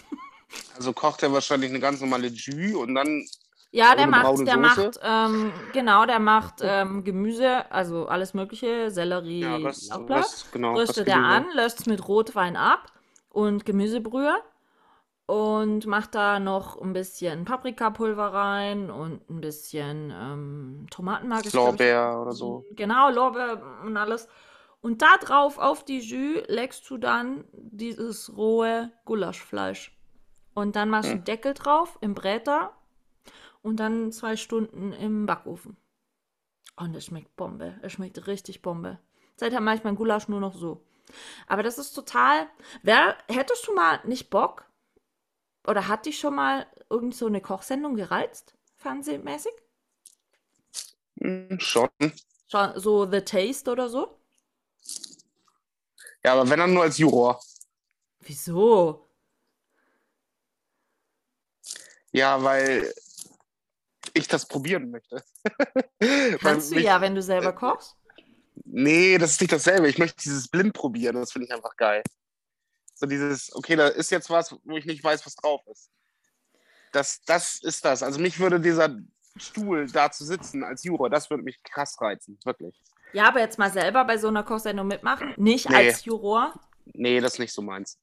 Also kocht er wahrscheinlich eine ganz normale Jus und dann Ja, der macht, der Soße? macht, ähm, genau, der macht ähm, Gemüse, also alles Mögliche, Sellerie, ja, was, was genau. Röstet er an, löst es mit Rotwein ab und Gemüsebrühe und macht da noch ein bisschen Paprikapulver rein und ein bisschen ähm, Tomatenmark. Lorbeer oder so. Genau, Lorbeer und alles. Und da drauf auf die Jus legst du dann dieses rohe Gulaschfleisch. Und dann machst du Hm. Deckel drauf im Bräter und dann zwei Stunden im Backofen. Und es schmeckt Bombe. Es schmeckt richtig Bombe. Seither mache ich mein Gulasch nur noch so. Aber das ist total. Wer, hättest du mal nicht Bock? Oder hat dich schon mal irgend so eine Kochsendung gereizt? Fernsehmäßig? Hm, schon. Schon So The Taste oder so? Ja, aber wenn dann nur als Juror. Wieso? Ja, weil ich das probieren möchte. Kannst du mich- ja, wenn du selber kochst. Nee, das ist nicht dasselbe. Ich möchte dieses blind probieren. Das finde ich einfach geil. So dieses, okay, da ist jetzt was, wo ich nicht weiß, was drauf ist. Das, das ist das. Also mich würde dieser Stuhl da zu sitzen als Juror, das würde mich krass reizen. Wirklich. Ja, aber jetzt mal selber bei so einer Kochsendung mitmachen. Nicht Nee. als Juror, Nee, das ist nicht so meins.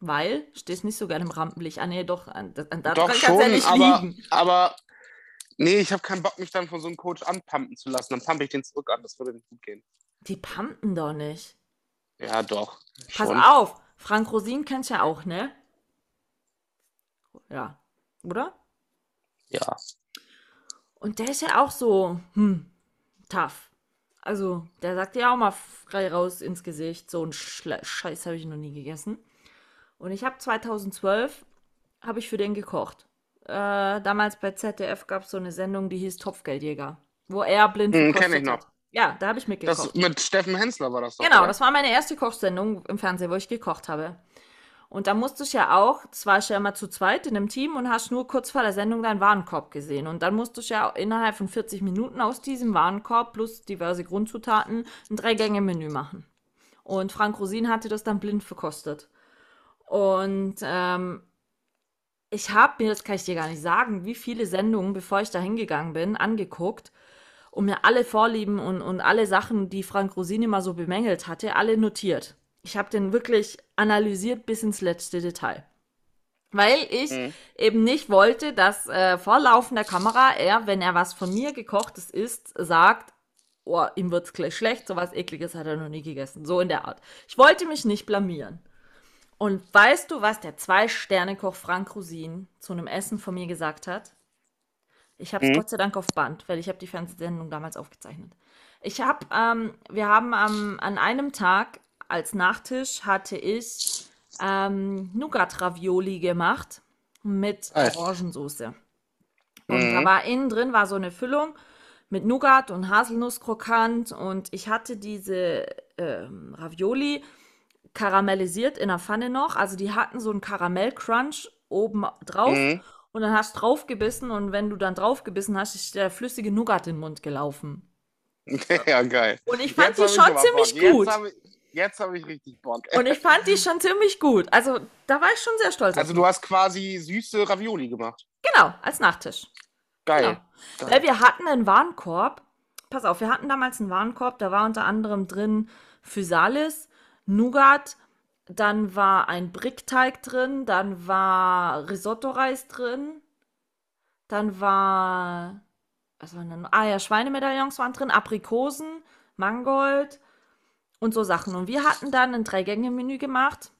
weil stehst nicht so gerne im Rampenlicht. Ah, nee, doch, an, an, Doch schon, ja aber, aber Nee, ich habe keinen Bock, mich dann von so einem Coach anpumpen zu lassen. Dann pumpe ich den zurück an. Das würde nicht gut gehen. Die pumpen doch nicht. Ja, doch. Pass schon. auf, Frank Rosin kennst ja auch, ne? Ja, oder? Ja. Und der ist ja auch so, hm, tough. Also, der sagt ja auch mal frei raus ins Gesicht, so ein Schle Scheiß habe ich noch nie gegessen. Und ich habe 2012, habe ich für den gekocht. Äh, damals bei ZDF gab es so eine Sendung, die hieß Topfgeldjäger, wo er blind Hm, kenn ich noch. hat. Ja, da habe ich mitgekocht. Das mit Steffen Hensler war das doch. Genau, oder? das war meine erste Kochsendung im Fernsehen, wo ich gekocht habe. Und da musste ich ja auch, das war ich ja immer zu zweit in einem Team und hast nur kurz vor der Sendung deinen Warenkorb gesehen. Und dann musste ich ja innerhalb von 40 Minuten aus diesem Warenkorb plus diverse Grundzutaten ein Drei-Gänge-Menü machen. Und Frank Rosin hatte das dann blind verkostet. Und ähm, ich habe mir, das kann ich dir gar nicht sagen, wie viele Sendungen, bevor ich da hingegangen bin, angeguckt und mir alle Vorlieben und, und alle Sachen, die Frank Rosin immer so bemängelt hatte, alle notiert. Ich habe den wirklich analysiert bis ins letzte Detail. Weil ich Mhm. eben nicht wollte, dass äh, vor laufender Kamera er, wenn er was von mir gekochtes isst, sagt, oh, ihm wird's gleich schlecht, sowas ekliges hat er noch nie gegessen. So in der Art. Ich wollte mich nicht blamieren. Und weißt du, was der Zwei-Sterne-Koch Frank Rosin zu einem Essen von mir gesagt hat? Ich habe es Mhm. Gott sei Dank auf Band, weil ich habe die Fernsehsendung damals aufgezeichnet. Ich habe, ähm, wir haben am- an einem Tag als Nachtisch hatte ich ähm, Nougat-Ravioli gemacht mit Geil. Orangensoße. Und Mhm. da war innen drin war so eine Füllung mit Nougat und Haselnusskrokant und ich hatte diese ähm, Ravioli karamellisiert in der Pfanne noch. Also die hatten so einen Karamellcrunch oben drauf Mhm. und dann hast du draufgebissen und wenn du dann draufgebissen hast, ist der flüssige Nougat in den Mund gelaufen. ja, geil. Und ich fand Jetzt die schon ziemlich Bock. gut. Jetzt habe ich, hab ich richtig Bock. Und ich fand die schon ziemlich gut. Also da war ich schon sehr stolz Also du hast quasi süße Ravioli gemacht. Genau, als Nachtisch. Geil. Genau. Weil wir hatten einen Warenkorb. Pass auf, wir hatten damals einen Warenkorb, da war unter anderem drin Physalis, Nougat, dann war ein Brickteig drin, dann war Risotto-Reis drin, dann war, was waren denn? Ah ja, Schweinemedaillons waren drin, Aprikosen, Mangold und so Sachen. Und wir hatten dann ein Drei-Gänge-Menü gemacht.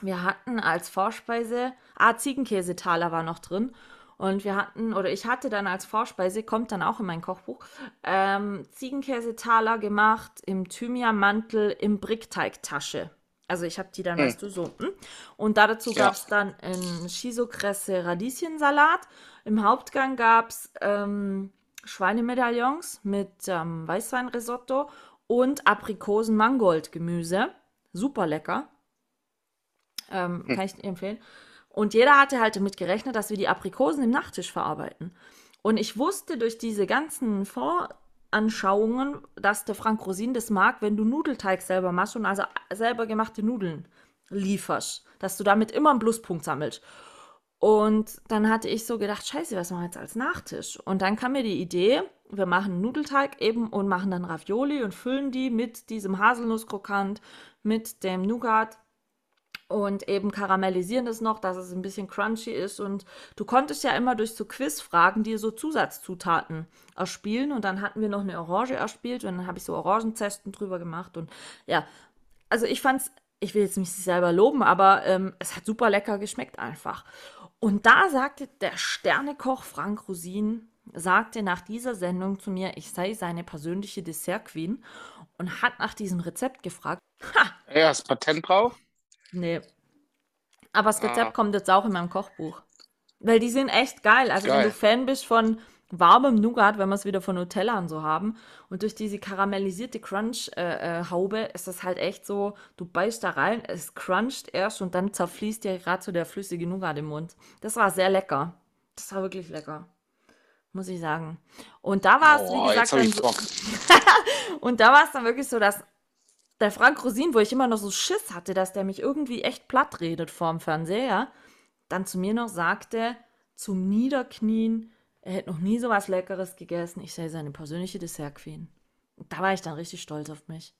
Wir hatten als Vorspeise, ah, Ziegenkäsetaler war noch drin. Und wir hatten, oder ich hatte dann als Vorspeise, kommt dann auch in mein Kochbuch, ähm, Ziegenkäsetaler gemacht im Thymianmantel im Brickteigtasche. Also ich habe die dann, Hm. weißt du, so. hm? Und da dazu Ja. gab es dann einen Shisokresse Radieschensalat. Im Hauptgang gab es ähm, Schweinemedaillons mit ähm, Weißweinrisotto und Aprikosen-Mangold-Gemüse. Super lecker. Ähm, Hm. Kann ich empfehlen. Und jeder hatte halt damit gerechnet, dass wir die Aprikosen im Nachtisch verarbeiten. Und ich wusste durch diese ganzen Voranschauungen, dass der Frank Rosin das mag, wenn du Nudelteig selber machst und also selber gemachte Nudeln lieferst. Dass du damit immer einen Pluspunkt sammelst. Und dann hatte ich so gedacht, scheiße, was machen wir jetzt als Nachtisch? Und dann kam mir die Idee, wir machen Nudelteig eben und machen dann Ravioli und füllen die mit diesem Haselnusskrokant, mit dem Nougat und eben karamellisieren es noch, dass es ein bisschen crunchy ist. Und du konntest ja immer durch so Quizfragen dir so Zusatzzutaten erspielen. Und dann hatten wir noch eine Orange erspielt und dann habe ich so Orangenzesten drüber gemacht. Und ja, also ich fand's, ich will jetzt nicht selber loben, aber ähm, es hat super lecker geschmeckt einfach. Und da sagte der Sternekoch Frank Rosin, sagte nach dieser Sendung zu mir, ich sei seine persönliche Dessert-Queen und hat nach diesem Rezept gefragt. Ja, das Patent drauf. Nee. Aber das Rezept Ah. kommt jetzt auch in meinem Kochbuch. Weil die sind echt geil. Also wenn Geil. du Fan bist von warmem Nougat, wenn wir es wieder von Nutella und so haben, und durch diese karamellisierte Crunch-Haube ist das halt echt so, du beißt da rein, es cruncht erst und dann zerfließt dir gerade so der flüssige Nougat im Mund. Das war sehr lecker. Das war wirklich lecker. Muss ich sagen. Und da war es, wie Oh, gesagt, jetzt habe dann so, und da war es dann wirklich so, dass der Frank Rosin, wo ich immer noch so Schiss hatte, dass der mich irgendwie echt platt redet vorm Fernseher, dann zu mir noch sagte, zum Niederknien, er hätte noch nie so was Leckeres gegessen. Ich sei seine persönliche Dessert-Queen. Und da war ich dann richtig stolz auf mich.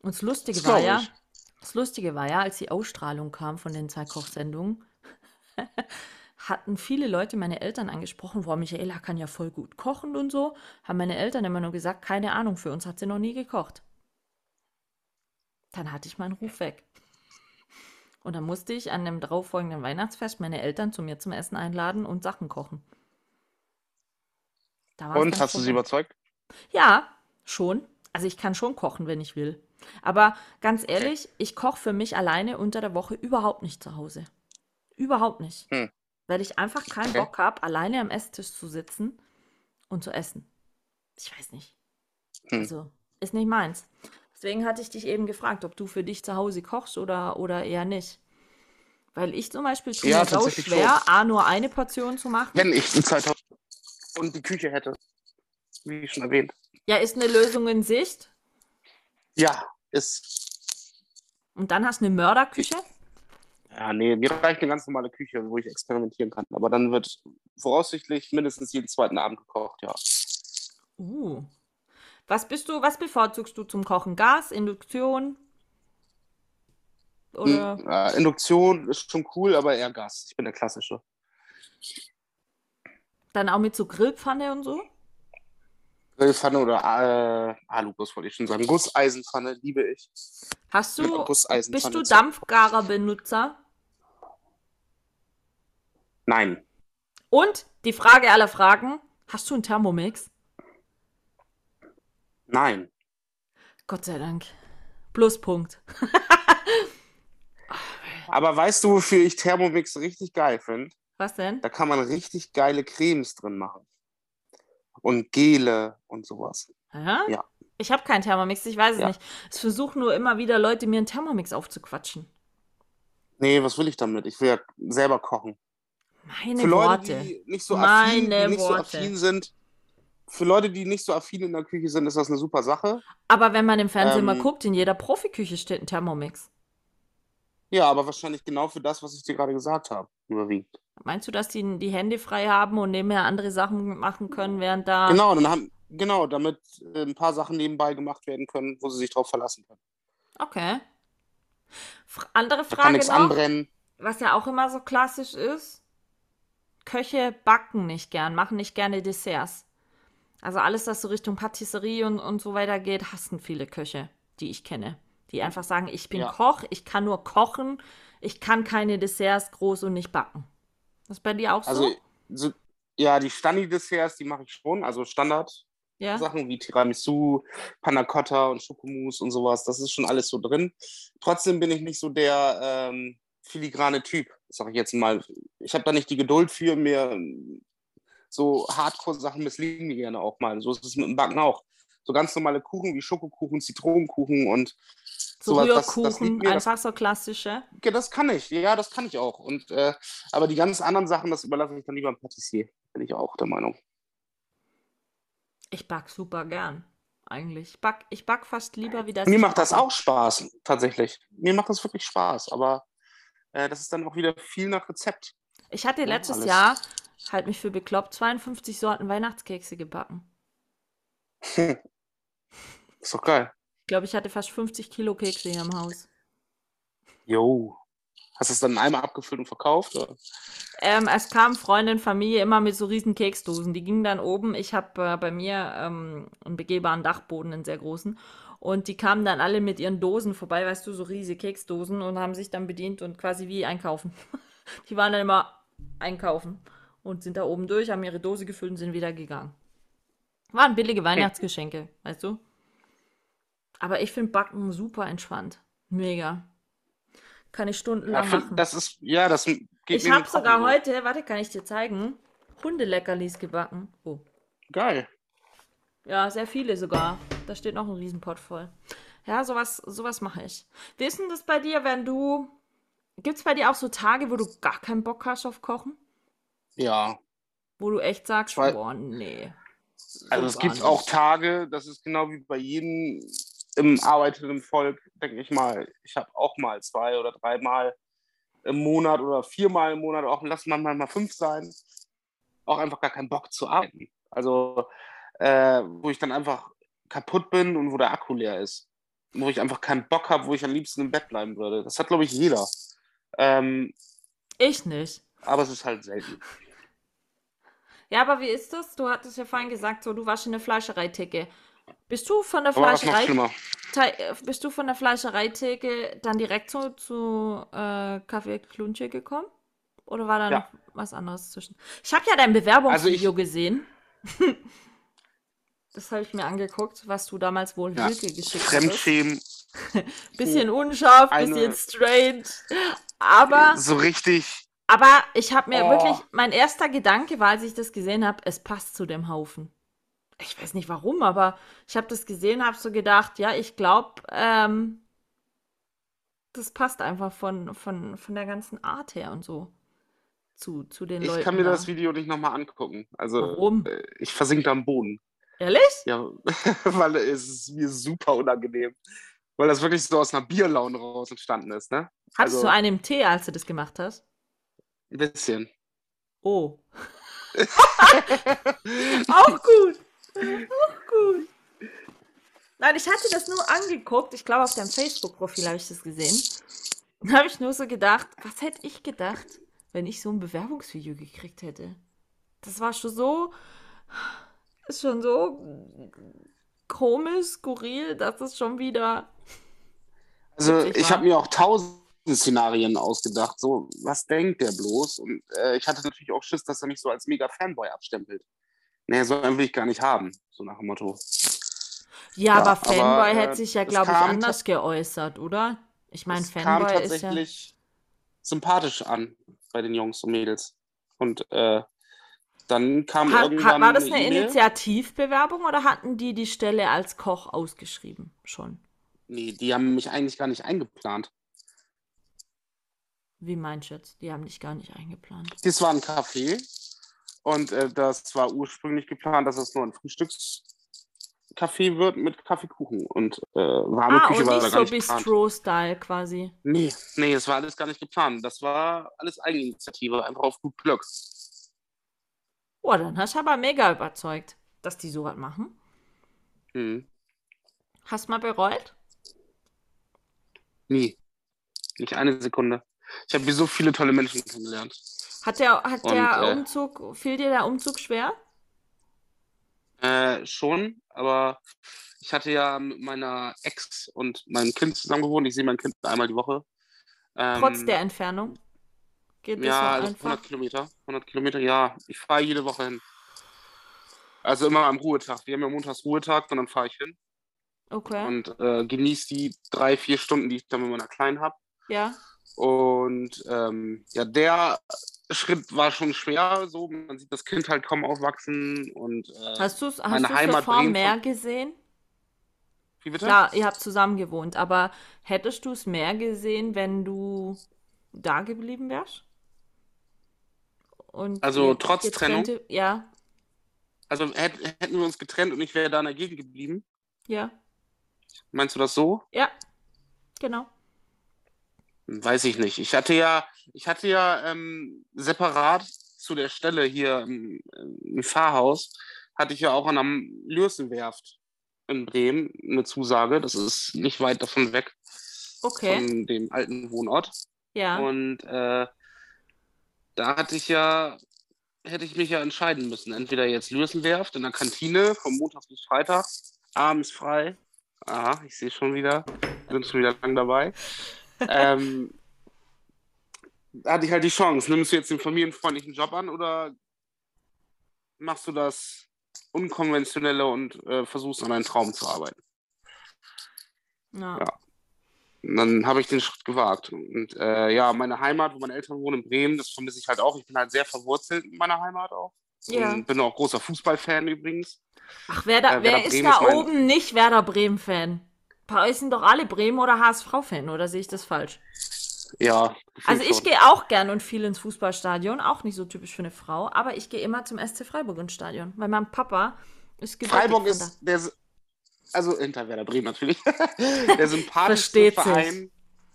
Und das Lustige Das war ja, das Lustige war ja, als die Ausstrahlung kam von den zwei Kochsendungen, hatten viele Leute meine Eltern angesprochen, boah, Michaela kann ja voll gut kochen und so. Haben meine Eltern immer nur gesagt, keine Ahnung, für uns hat sie noch nie gekocht. Dann hatte ich meinen Ruf weg. Und dann musste ich an dem darauffolgenden Weihnachtsfest meine Eltern zu mir zum Essen einladen und Sachen kochen. Und hast du sie überzeugt? Ja, schon. Also ich kann schon kochen, wenn ich will. Aber ganz ehrlich, ich koche für mich alleine unter der Woche überhaupt nicht zu Hause. Überhaupt nicht. Hm. Weil ich einfach keinen Okay. Bock habe, alleine am Esstisch zu sitzen und zu essen. Ich weiß nicht. Hm. Also, ist nicht meins. Deswegen hatte ich dich eben gefragt, ob du für dich zu Hause kochst oder, oder eher nicht. Weil ich zum Beispiel tue Ja, mir tatsächlich schwer, A, nur eine Portion zu machen. Wenn ich die Zeit habe und die Küche hätte, wie schon erwähnt. Ja, ist eine Lösung in Sicht. Ja, ist. Und dann hast du eine Mörderküche. Ja, nee, mir reicht eine ganz normale Küche, wo ich experimentieren kann. Aber dann wird voraussichtlich mindestens jeden zweiten Abend gekocht, ja. Uh. Was bist du, was bevorzugst du zum Kochen? Gas, Induktion? Oder? Hm, Induktion ist schon cool, aber eher Gas. Ich bin der Klassische. Dann auch mit so Grillpfanne und so? Grillpfanne oder äh, Aluguss wollte ich schon sagen. Gusseisenpfanne liebe ich. Hast du, bist du Dampfgarer-Benutzer? Nein. Und die Frage aller Fragen, hast du einen Thermomix? Nein. Gott sei Dank. Pluspunkt. Aber weißt du, wofür ich Thermomix richtig geil finde? Was denn? Da kann man richtig geile Cremes drin machen. Und Gele und sowas. Aha. Ja. Ich habe keinen Thermomix, ich weiß es Ja. nicht. Es versuchen nur immer wieder Leute, mir einen Thermomix aufzuquatschen. Nee, was will ich damit? Ich will ja selber kochen. Meine für Leute, Worte. die nicht so affin, Meine die nicht so affin sind, für Leute, die nicht so affin in der Küche sind, ist das eine super Sache. Aber wenn man im Fernsehen mal Ähm, guckt, in jeder Profiküche steht ein Thermomix. Ja, aber wahrscheinlich genau für das, was ich dir gerade gesagt habe, überwiegt. Meinst du, dass die die Hände frei haben und nebenher andere Sachen machen können, während da. Genau, dann haben, genau, damit äh, ein paar Sachen nebenbei gemacht werden können, wo sie sich drauf verlassen können. Okay. F andere Da kann Frage nichts noch, anbrennen. was ja auch immer so klassisch ist. Köche backen nicht gern, machen nicht gerne Desserts. Also alles, was so Richtung Patisserie und, und so weiter geht, hassen viele Köche, die ich kenne. Die einfach sagen, ich bin Ja. Koch, ich kann nur kochen, ich kann keine Desserts groß und nicht backen. Das ist bei dir auch so? Also, so, ja, die Stani-Desserts, die mache ich schon, also Standard. ja? Sachen wie Tiramisu, Panna Cotta und Schokomousse und sowas, das ist schon alles so drin. Trotzdem bin ich nicht so der ähm, filigrane Typ, sag ich jetzt mal. Ich habe da nicht die Geduld für, mir so Hardcore-Sachen missliegen mir gerne auch mal. So ist es mit dem Backen auch. So ganz normale Kuchen wie Schokokuchen, Zitronenkuchen und So sowas, das, das Rührkuchen, einfach so klassische. ja, das kann ich, ja, das kann ich auch. Und, äh, aber die ganz anderen Sachen, das überlasse ich dann lieber einem Patissier, bin ich auch der Meinung. Ich back super gern, eigentlich. Ich back, ich back fast lieber, wie das Mir macht das auch Spaß, tatsächlich. Mir macht das wirklich Spaß, aber äh, das ist dann auch wieder viel nach Rezept. Ich hatte Ja, letztes alles. Jahr, halt mich für bekloppt, 52 Sorten Weihnachtskekse gebacken. Ist doch geil. Ich glaube, ich hatte fast 50 Kilo Kekse hier im Haus. Jo. Hast du es dann einmal abgefüllt und verkauft? Oder? Ähm, es kam Freundin, Familie immer mit so riesen Keksdosen. Die gingen dann oben. Ich habe äh, bei mir ähm, einen begehbaren Dachboden, einen sehr großen. Und die kamen dann alle mit ihren Dosen vorbei, weißt du, so riesige Keksdosen und haben sich dann bedient und quasi wie einkaufen. Die waren dann immer einkaufen und sind da oben durch, haben ihre Dose gefüllt und sind wieder gegangen. Waren billige Weihnachtsgeschenke, weißt du? Aber ich finde Backen super entspannt. Mega. Kann ich Ja, stundenlang für, machen. das ist, ja, das geht Ich habe sogar heute, warte, kann ich dir zeigen, Hundeleckerlis gebacken. Oh. Geil. Ja, sehr viele sogar. Da steht noch ein Riesenpott voll. Ja, sowas, sowas mache ich. Wie ist denn das bei dir, wenn du. Gibt es bei dir auch so Tage, wo du gar keinen Bock hast auf Kochen? Ja. Wo du echt sagst, weiß- boah, nee. so Also es gibt auch Tage, das ist genau wie bei jedem im arbeitenden Volk, denke ich mal. Ich habe auch mal zwei oder dreimal im Monat oder viermal im Monat, auch lass mal mal fünf sein, auch einfach gar keinen Bock zu arbeiten. Also äh, wo ich dann einfach kaputt bin und wo der Akku leer ist. Wo ich einfach keinen Bock habe, wo ich am liebsten im Bett bleiben würde. Das hat, glaube ich, jeder. Ähm, Ich nicht. aber es ist halt selten. Ja, aber wie ist das? Du hattest ja vorhin gesagt, so du warst in der Fleischereitheke. Bist du von der Fleischerei äh, bist du von der Fleischereitheke dann direkt so zu äh, Kaffee Klunche gekommen? Oder war da Ja. noch was anderes zwischen? Ich habe ja dein Bewerbungsvideo gesehen. Das habe ich mir angeguckt, was du damals wohl Ja. Hilke geschickt hast. Fremdschämen, Bisschen unscharf, Eine- bisschen strange. Aber, so richtig. Aber ich habe mir Oh. wirklich, mein erster Gedanke war, als ich das gesehen habe, es passt zu dem Haufen. Ich weiß nicht warum, aber ich habe das gesehen, habe so gedacht, ja, ich glaube, ähm, das passt einfach von, von, von der ganzen Art her und so zu, zu den Leuten. Ich kann mir da. das Video nicht nochmal angucken. Also, Warum? äh, ich versink da am Boden. Ehrlich? Ja, weil es ist mir super unangenehm. Weil das wirklich so aus einer Bierlaune raus entstanden ist, ne? Hattest Also- du einen im Tee, als du das gemacht hast? Ein bisschen. Oh. Auch gut. Auch gut. Nein, ich hatte das nur angeguckt. Ich glaube, auf deinem Facebook-Profil habe ich das gesehen. Da habe ich nur so gedacht, was hätte ich gedacht, wenn ich so ein Bewerbungsvideo gekriegt hätte? Das war schon so, ist schon so komisch, skurril, dass es schon wieder. Also ich habe mir auch tausend Szenarien ausgedacht. So, was denkt der bloß? Und äh, ich hatte natürlich auch Schiss, dass er mich so als mega Fanboy abstempelt. Nee, so einen will ich gar nicht haben. So nach dem Motto. Ja, Ja, aber aber, Fanboy äh, hätte sich ja, glaube ich, anders geäußert, oder? Ich meine, Es kam Fanboy ist ja. tatsächlich sympathisch an bei den Jungs und Mädels. Und äh, dann kam Hat, hat, irgendwann war das eine E-Mail. Initiativbewerbung oder hatten die die Stelle als Koch ausgeschrieben schon? Nee, die haben mich eigentlich gar nicht eingeplant. Wie meinst du jetzt? Die haben dich gar nicht eingeplant. Das war ein Café und äh, das war ursprünglich geplant, dass es nur ein Frühstückscafé wird mit Kaffeekuchen und äh, warme Ah, Küche und war da nicht gar so nicht geplant. Bistro-Style quasi. Nee, nee, das war alles gar nicht geplant. Das war alles Eigeninitiative, einfach auf gut Glück. Oh, dann hast du aber mega überzeugt, dass die sowas machen. Hm. Hast mal bereut? Nie. Nicht eine Sekunde. Ich habe so viele tolle Menschen kennengelernt. Hat der, hat Und, der äh, Umzug, fiel dir der Umzug schwer? Äh, schon, aber ich hatte ja mit meiner Ex und meinem Kind zusammen gewohnt. Ich sehe mein Kind einmal die Woche. Ähm, Trotz der Entfernung? Geht das Ja, so also einfach? 100 Kilometer. 100 Kilometer, ja. Ich fahre jede Woche hin. Also immer am Ruhetag. Wir haben ja montags Ruhetag und dann fahre ich hin Okay. und äh, genieße die drei, vier Stunden, die ich dann mit meiner Kleinen habe. Ja. Und ähm, ja, der Schritt war schon schwer. So, man sieht das Kind halt kaum aufwachsen und äh, Hast du es hast Heimat mehr gesehen? wie bitte? Klar, ihr habt zusammen gewohnt, aber hättest du es mehr gesehen, wenn du da geblieben wärst? Und Also ihr trotz getrennte, Ja, Also hätt, hätten wir uns getrennt und ich wäre da in der Gegend geblieben. ja, Meinst du das so? ja, genau. Weiß ich nicht. Ich hatte ja, ich hatte ja ähm, separat zu der Stelle hier im, im Pfarrhaus, hatte ich ja auch an der Lürsenwerft in Bremen eine Zusage. Das ist nicht weit davon weg Okay, von dem alten Wohnort. ja. Und äh, da hatte ich ja, hätte ich mich ja entscheiden müssen. Entweder jetzt Lürsenwerft in der Kantine vom Montag bis Freitag, abends frei. Aha, ich sehe schon wieder, sind schon wieder lang dabei. Ähm, da hatte ich halt die Chance. Nimmst du jetzt den familienfreundlichen Job an oder machst du das unkonventionelle und äh, versuchst an deinen Traum zu arbeiten? ja. ja. Und dann habe ich den Schritt gewagt. Und äh, ja, meine Heimat, wo meine Eltern wohnen in Bremen, das vermisse ich halt auch. Ich bin halt sehr verwurzelt in meiner Heimat auch. Ja. Und bin auch großer Fußballfan übrigens. Ach, wer, da, Äh, wer Werder ist da ist mein- oben nicht Werder Bremen-Fan? Sind doch alle Bremen- oder HSV-Fan, oder sehe ich das falsch? Ja. Also ich gehe auch gern und viel ins Fußballstadion, auch nicht so typisch für eine Frau, aber ich gehe immer zum SC Freiburg ins Stadion, weil mein Papa ist Freiburg ist der, also hinter Werder Bremen natürlich, der sympathischste. Verein,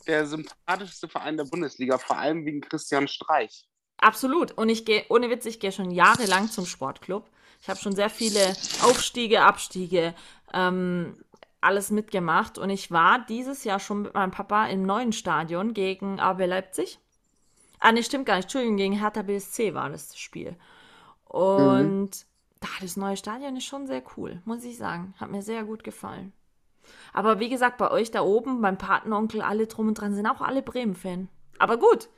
der sympathischste Verein der Bundesliga, vor allem wegen Christian Streich. Absolut. Und ich gehe, ohne Witz, ich gehe schon jahrelang zum Sportclub. Ich habe schon sehr viele Aufstiege, Abstiege, ähm, alles mitgemacht. Und ich war dieses Jahr schon mit meinem Papa im neuen Stadion gegen RB Leipzig. Ah, ne, stimmt gar nicht. Entschuldigung, gegen Hertha BSC war das Spiel. Und mhm. da, das neue Stadion ist schon sehr cool, muss ich sagen. Hat mir sehr gut gefallen. Aber wie gesagt, bei euch da oben, beim Patenonkel, alle drum und dran, sind auch alle Bremen-Fan. Aber gut.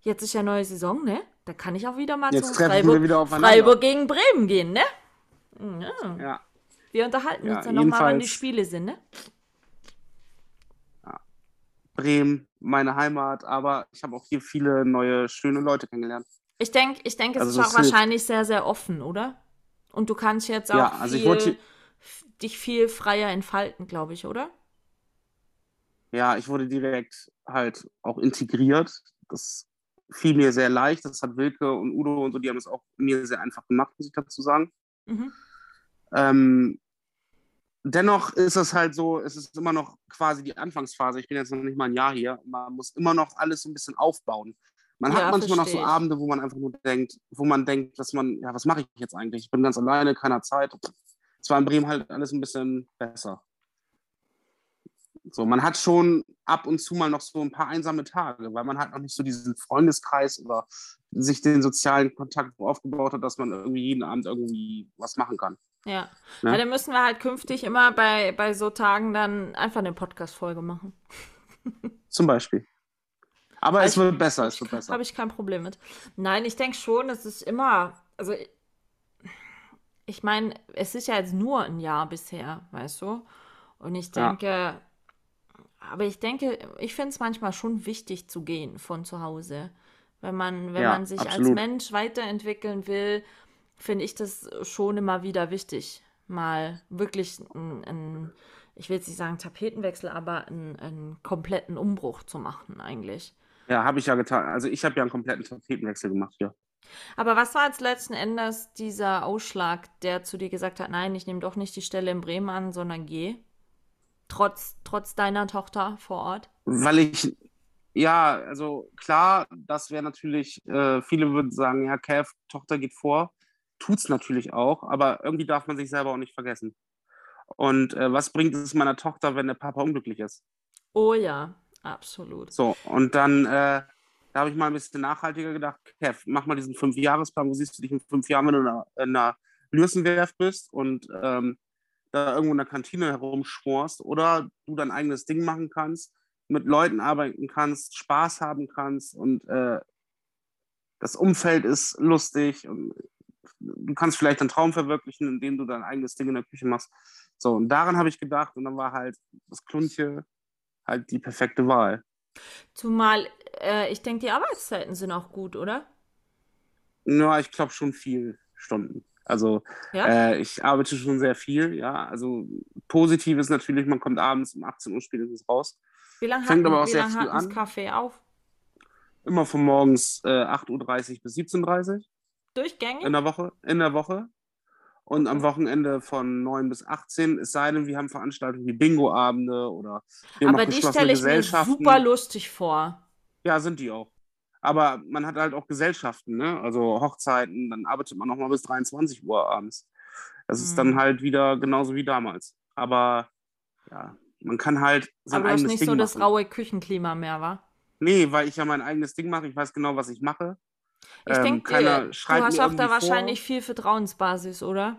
Jetzt ist ja neue Saison, ne? Da kann ich auch wieder mal Jetzt zu Freiburg, Freiburg gegen Bremen gehen, ne? Ja. ja. Wir unterhalten ja, uns dann nochmal, wenn die Spiele sind, ne? Ja. Bremen, meine Heimat, aber ich habe auch hier viele neue, schöne Leute kennengelernt. Ich denke, ich denk, es also ist auch wahrscheinlich sehr, sehr offen, oder? Und du kannst jetzt auch ja, also viel, wollte, dich viel freier entfalten, glaube ich, oder? Ja, ich wurde direkt halt auch integriert. Das fiel mir sehr leicht. Das hat Wilke und Udo und so, die haben es auch mir sehr einfach gemacht, muss ich dazu sagen. Mhm. Ähm, dennoch ist es halt so, es ist immer noch quasi die Anfangsphase. Ich bin jetzt noch nicht mal ein Jahr hier. Man muss immer noch alles so ein bisschen aufbauen. Man ja, hat manchmal noch so Abende, wo man einfach nur denkt, wo man denkt, dass man, ja, was mache ich jetzt eigentlich? Ich bin ganz alleine, keiner Zeit. Es war in Bremen halt alles ein bisschen besser. So, man hat schon ab und zu mal noch so ein paar einsame Tage, weil man halt noch nicht so diesen Freundeskreis oder sich den sozialen Kontakt aufgebaut hat, dass man irgendwie jeden Abend irgendwie was machen kann. Ja. Ne? ja dann müssen wir halt künftig immer bei, bei so Tagen dann einfach eine Podcast-Folge machen. Zum Beispiel. Aber es wird besser, es wird besser. Habe ich kein Problem mit. Nein, ich denke schon, es ist immer, also ich meine, es ist ja jetzt nur ein Jahr bisher, weißt du? Und ich denke, ja. aber ich denke, ich finde es manchmal schon wichtig zu gehen von zu Hause. Wenn man, wenn ja, man sich absolut. als Mensch weiterentwickeln will, finde ich das schon immer wieder wichtig, mal wirklich ein, ein ich will jetzt nicht sagen Tapetenwechsel, aber einen, einen kompletten Umbruch zu machen eigentlich. Ja, habe ich ja getan. Also ich habe ja einen kompletten Tapetenwechsel gemacht, ja. Aber was war jetzt letzten Endes dieser Ausschlag, der zu dir gesagt hat, nein, ich nehme doch nicht die Stelle in Bremen an, sondern geh? Trotz, trotz deiner Tochter vor Ort? Weil ich, ja, also klar, das wäre natürlich, äh, viele würden sagen, ja, Kev, Tochter geht vor. Tut's natürlich auch, aber irgendwie darf man sich selber auch nicht vergessen. Und äh, was bringt es meiner Tochter, wenn der Papa unglücklich ist? Oh ja, Absolut. So, und dann, äh, da habe ich mal ein bisschen nachhaltiger gedacht, Kev, mach mal diesen Fünfjahresplan, wo siehst du dich in fünf Jahren, wenn du in einer, in einer Lürsenwerft bist und ähm, da irgendwo in der Kantine herumschworst oder du dein eigenes Ding machen kannst, mit Leuten arbeiten kannst, Spaß haben kannst und äh, das Umfeld ist lustig und du kannst vielleicht einen Traum verwirklichen, indem du dein eigenes Ding in der Küche machst. So, und daran habe ich gedacht und dann war halt das Klunche halt die perfekte Wahl. Zumal, äh, ich denke, die Arbeitszeiten sind auch gut, oder? Ja, ich glaube schon viel Stunden. Also ja? äh, ich arbeite schon sehr viel, ja. Also positiv ist natürlich, man kommt abends um 18 Uhr spätestens raus. Wie lange Fängt hat, aber auch sehr viel an. Kaffee auf? Immer von morgens äh, 8.30 Uhr bis 17.30 Uhr. Durchgängig? In der Woche. In der Woche und am Wochenende von 9 bis 18, es sei denn, wir haben Veranstaltungen wie Bingo-Abende oder wir Aber die stelle ich mir super lustig vor. Ja, sind die auch. Aber man hat halt auch Gesellschaften, ne? also Hochzeiten, dann arbeitet man nochmal bis 23 Uhr abends. Das ist dann hm. halt wieder genauso wie damals. Aber ja, man kann halt sein Aber du hast nicht Ding so das raue Küchenklima mehr, wa? Nee, weil ich ja mein eigenes Ding mache. Ich weiß genau, was ich mache. Ich denke, ähm, du hast auch da wahrscheinlich vor. viel Vertrauensbasis, oder?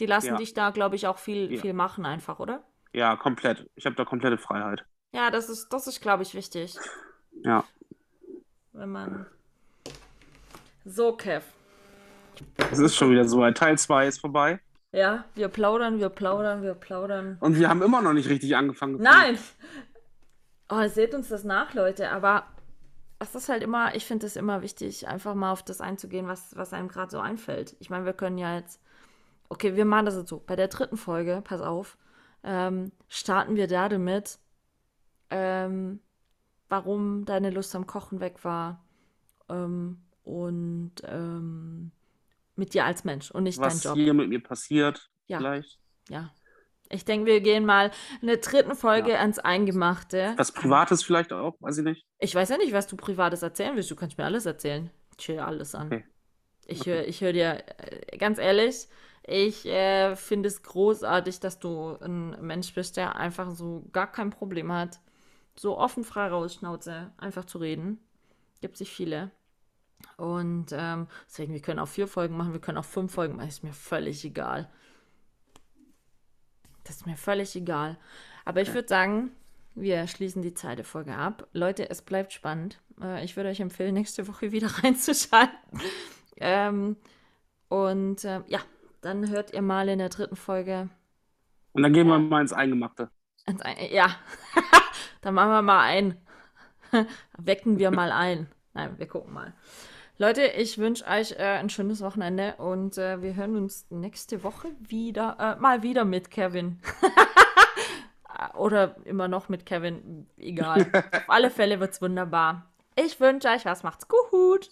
Die lassen ja. dich da, glaube ich, auch viel, ja. viel machen einfach, oder? Ja, komplett. Ich habe da komplette Freiheit. Ja, das ist, das ist, glaube ich, wichtig. Ja. Wenn man. So, Kev. Es ist schon wieder so ein Teil 2 ist vorbei. Ja, wir plaudern, wir plaudern, wir plaudern. Und wir haben immer noch nicht richtig angefangen. Nein! Oh, seht uns das nach, Leute. Aber es ist halt immer, ich finde es immer wichtig, einfach mal auf das einzugehen, was, was einem gerade so einfällt. Ich meine, wir können ja jetzt, okay, wir machen das jetzt so. Bei der dritten Folge, pass auf, ähm, starten wir da damit, ähm, warum deine Lust am Kochen weg war ähm, und ähm, mit dir als Mensch und nicht was dein Job. Was hier mit mir passiert, ja. vielleicht. Ja, ich denke, wir gehen mal in der dritten Folge ja. ans Eingemachte. Was Privates vielleicht auch, weiß ich nicht. Ich weiß ja nicht, was du Privates erzählen willst. Du kannst mir alles erzählen. Ich höre alles an. Okay. Ich okay. höre ich hör dir, äh, ganz ehrlich, ich äh, finde es großartig, dass du ein Mensch bist, der einfach so gar kein Problem hat, so offen frei raus, Schnauze, einfach zu reden. Gibt sich viele. Und ähm, deswegen, wir können auch vier Folgen machen, wir können auch fünf Folgen machen, ist mir völlig egal. Das ist mir völlig egal. Aber ich würde sagen, wir schließen die zweite Folge ab. Leute, es bleibt spannend. Äh, ich würde euch empfehlen, nächste Woche wieder reinzuschalten. ähm, und äh, ja, dann hört ihr mal in der dritten Folge. Und dann gehen wir mal ins Eingemachte. Ins Ein ja, dann machen wir mal ein. Wecken wir mal ein. Nein, wir gucken mal. Leute, ich wünsche euch äh, ein schönes Wochenende und äh, wir hören uns nächste Woche wieder, äh, mal wieder mit Kevin. Oder immer noch mit Kevin, egal. Auf alle Fälle wird es wunderbar. Ich wünsche euch was, macht's gut.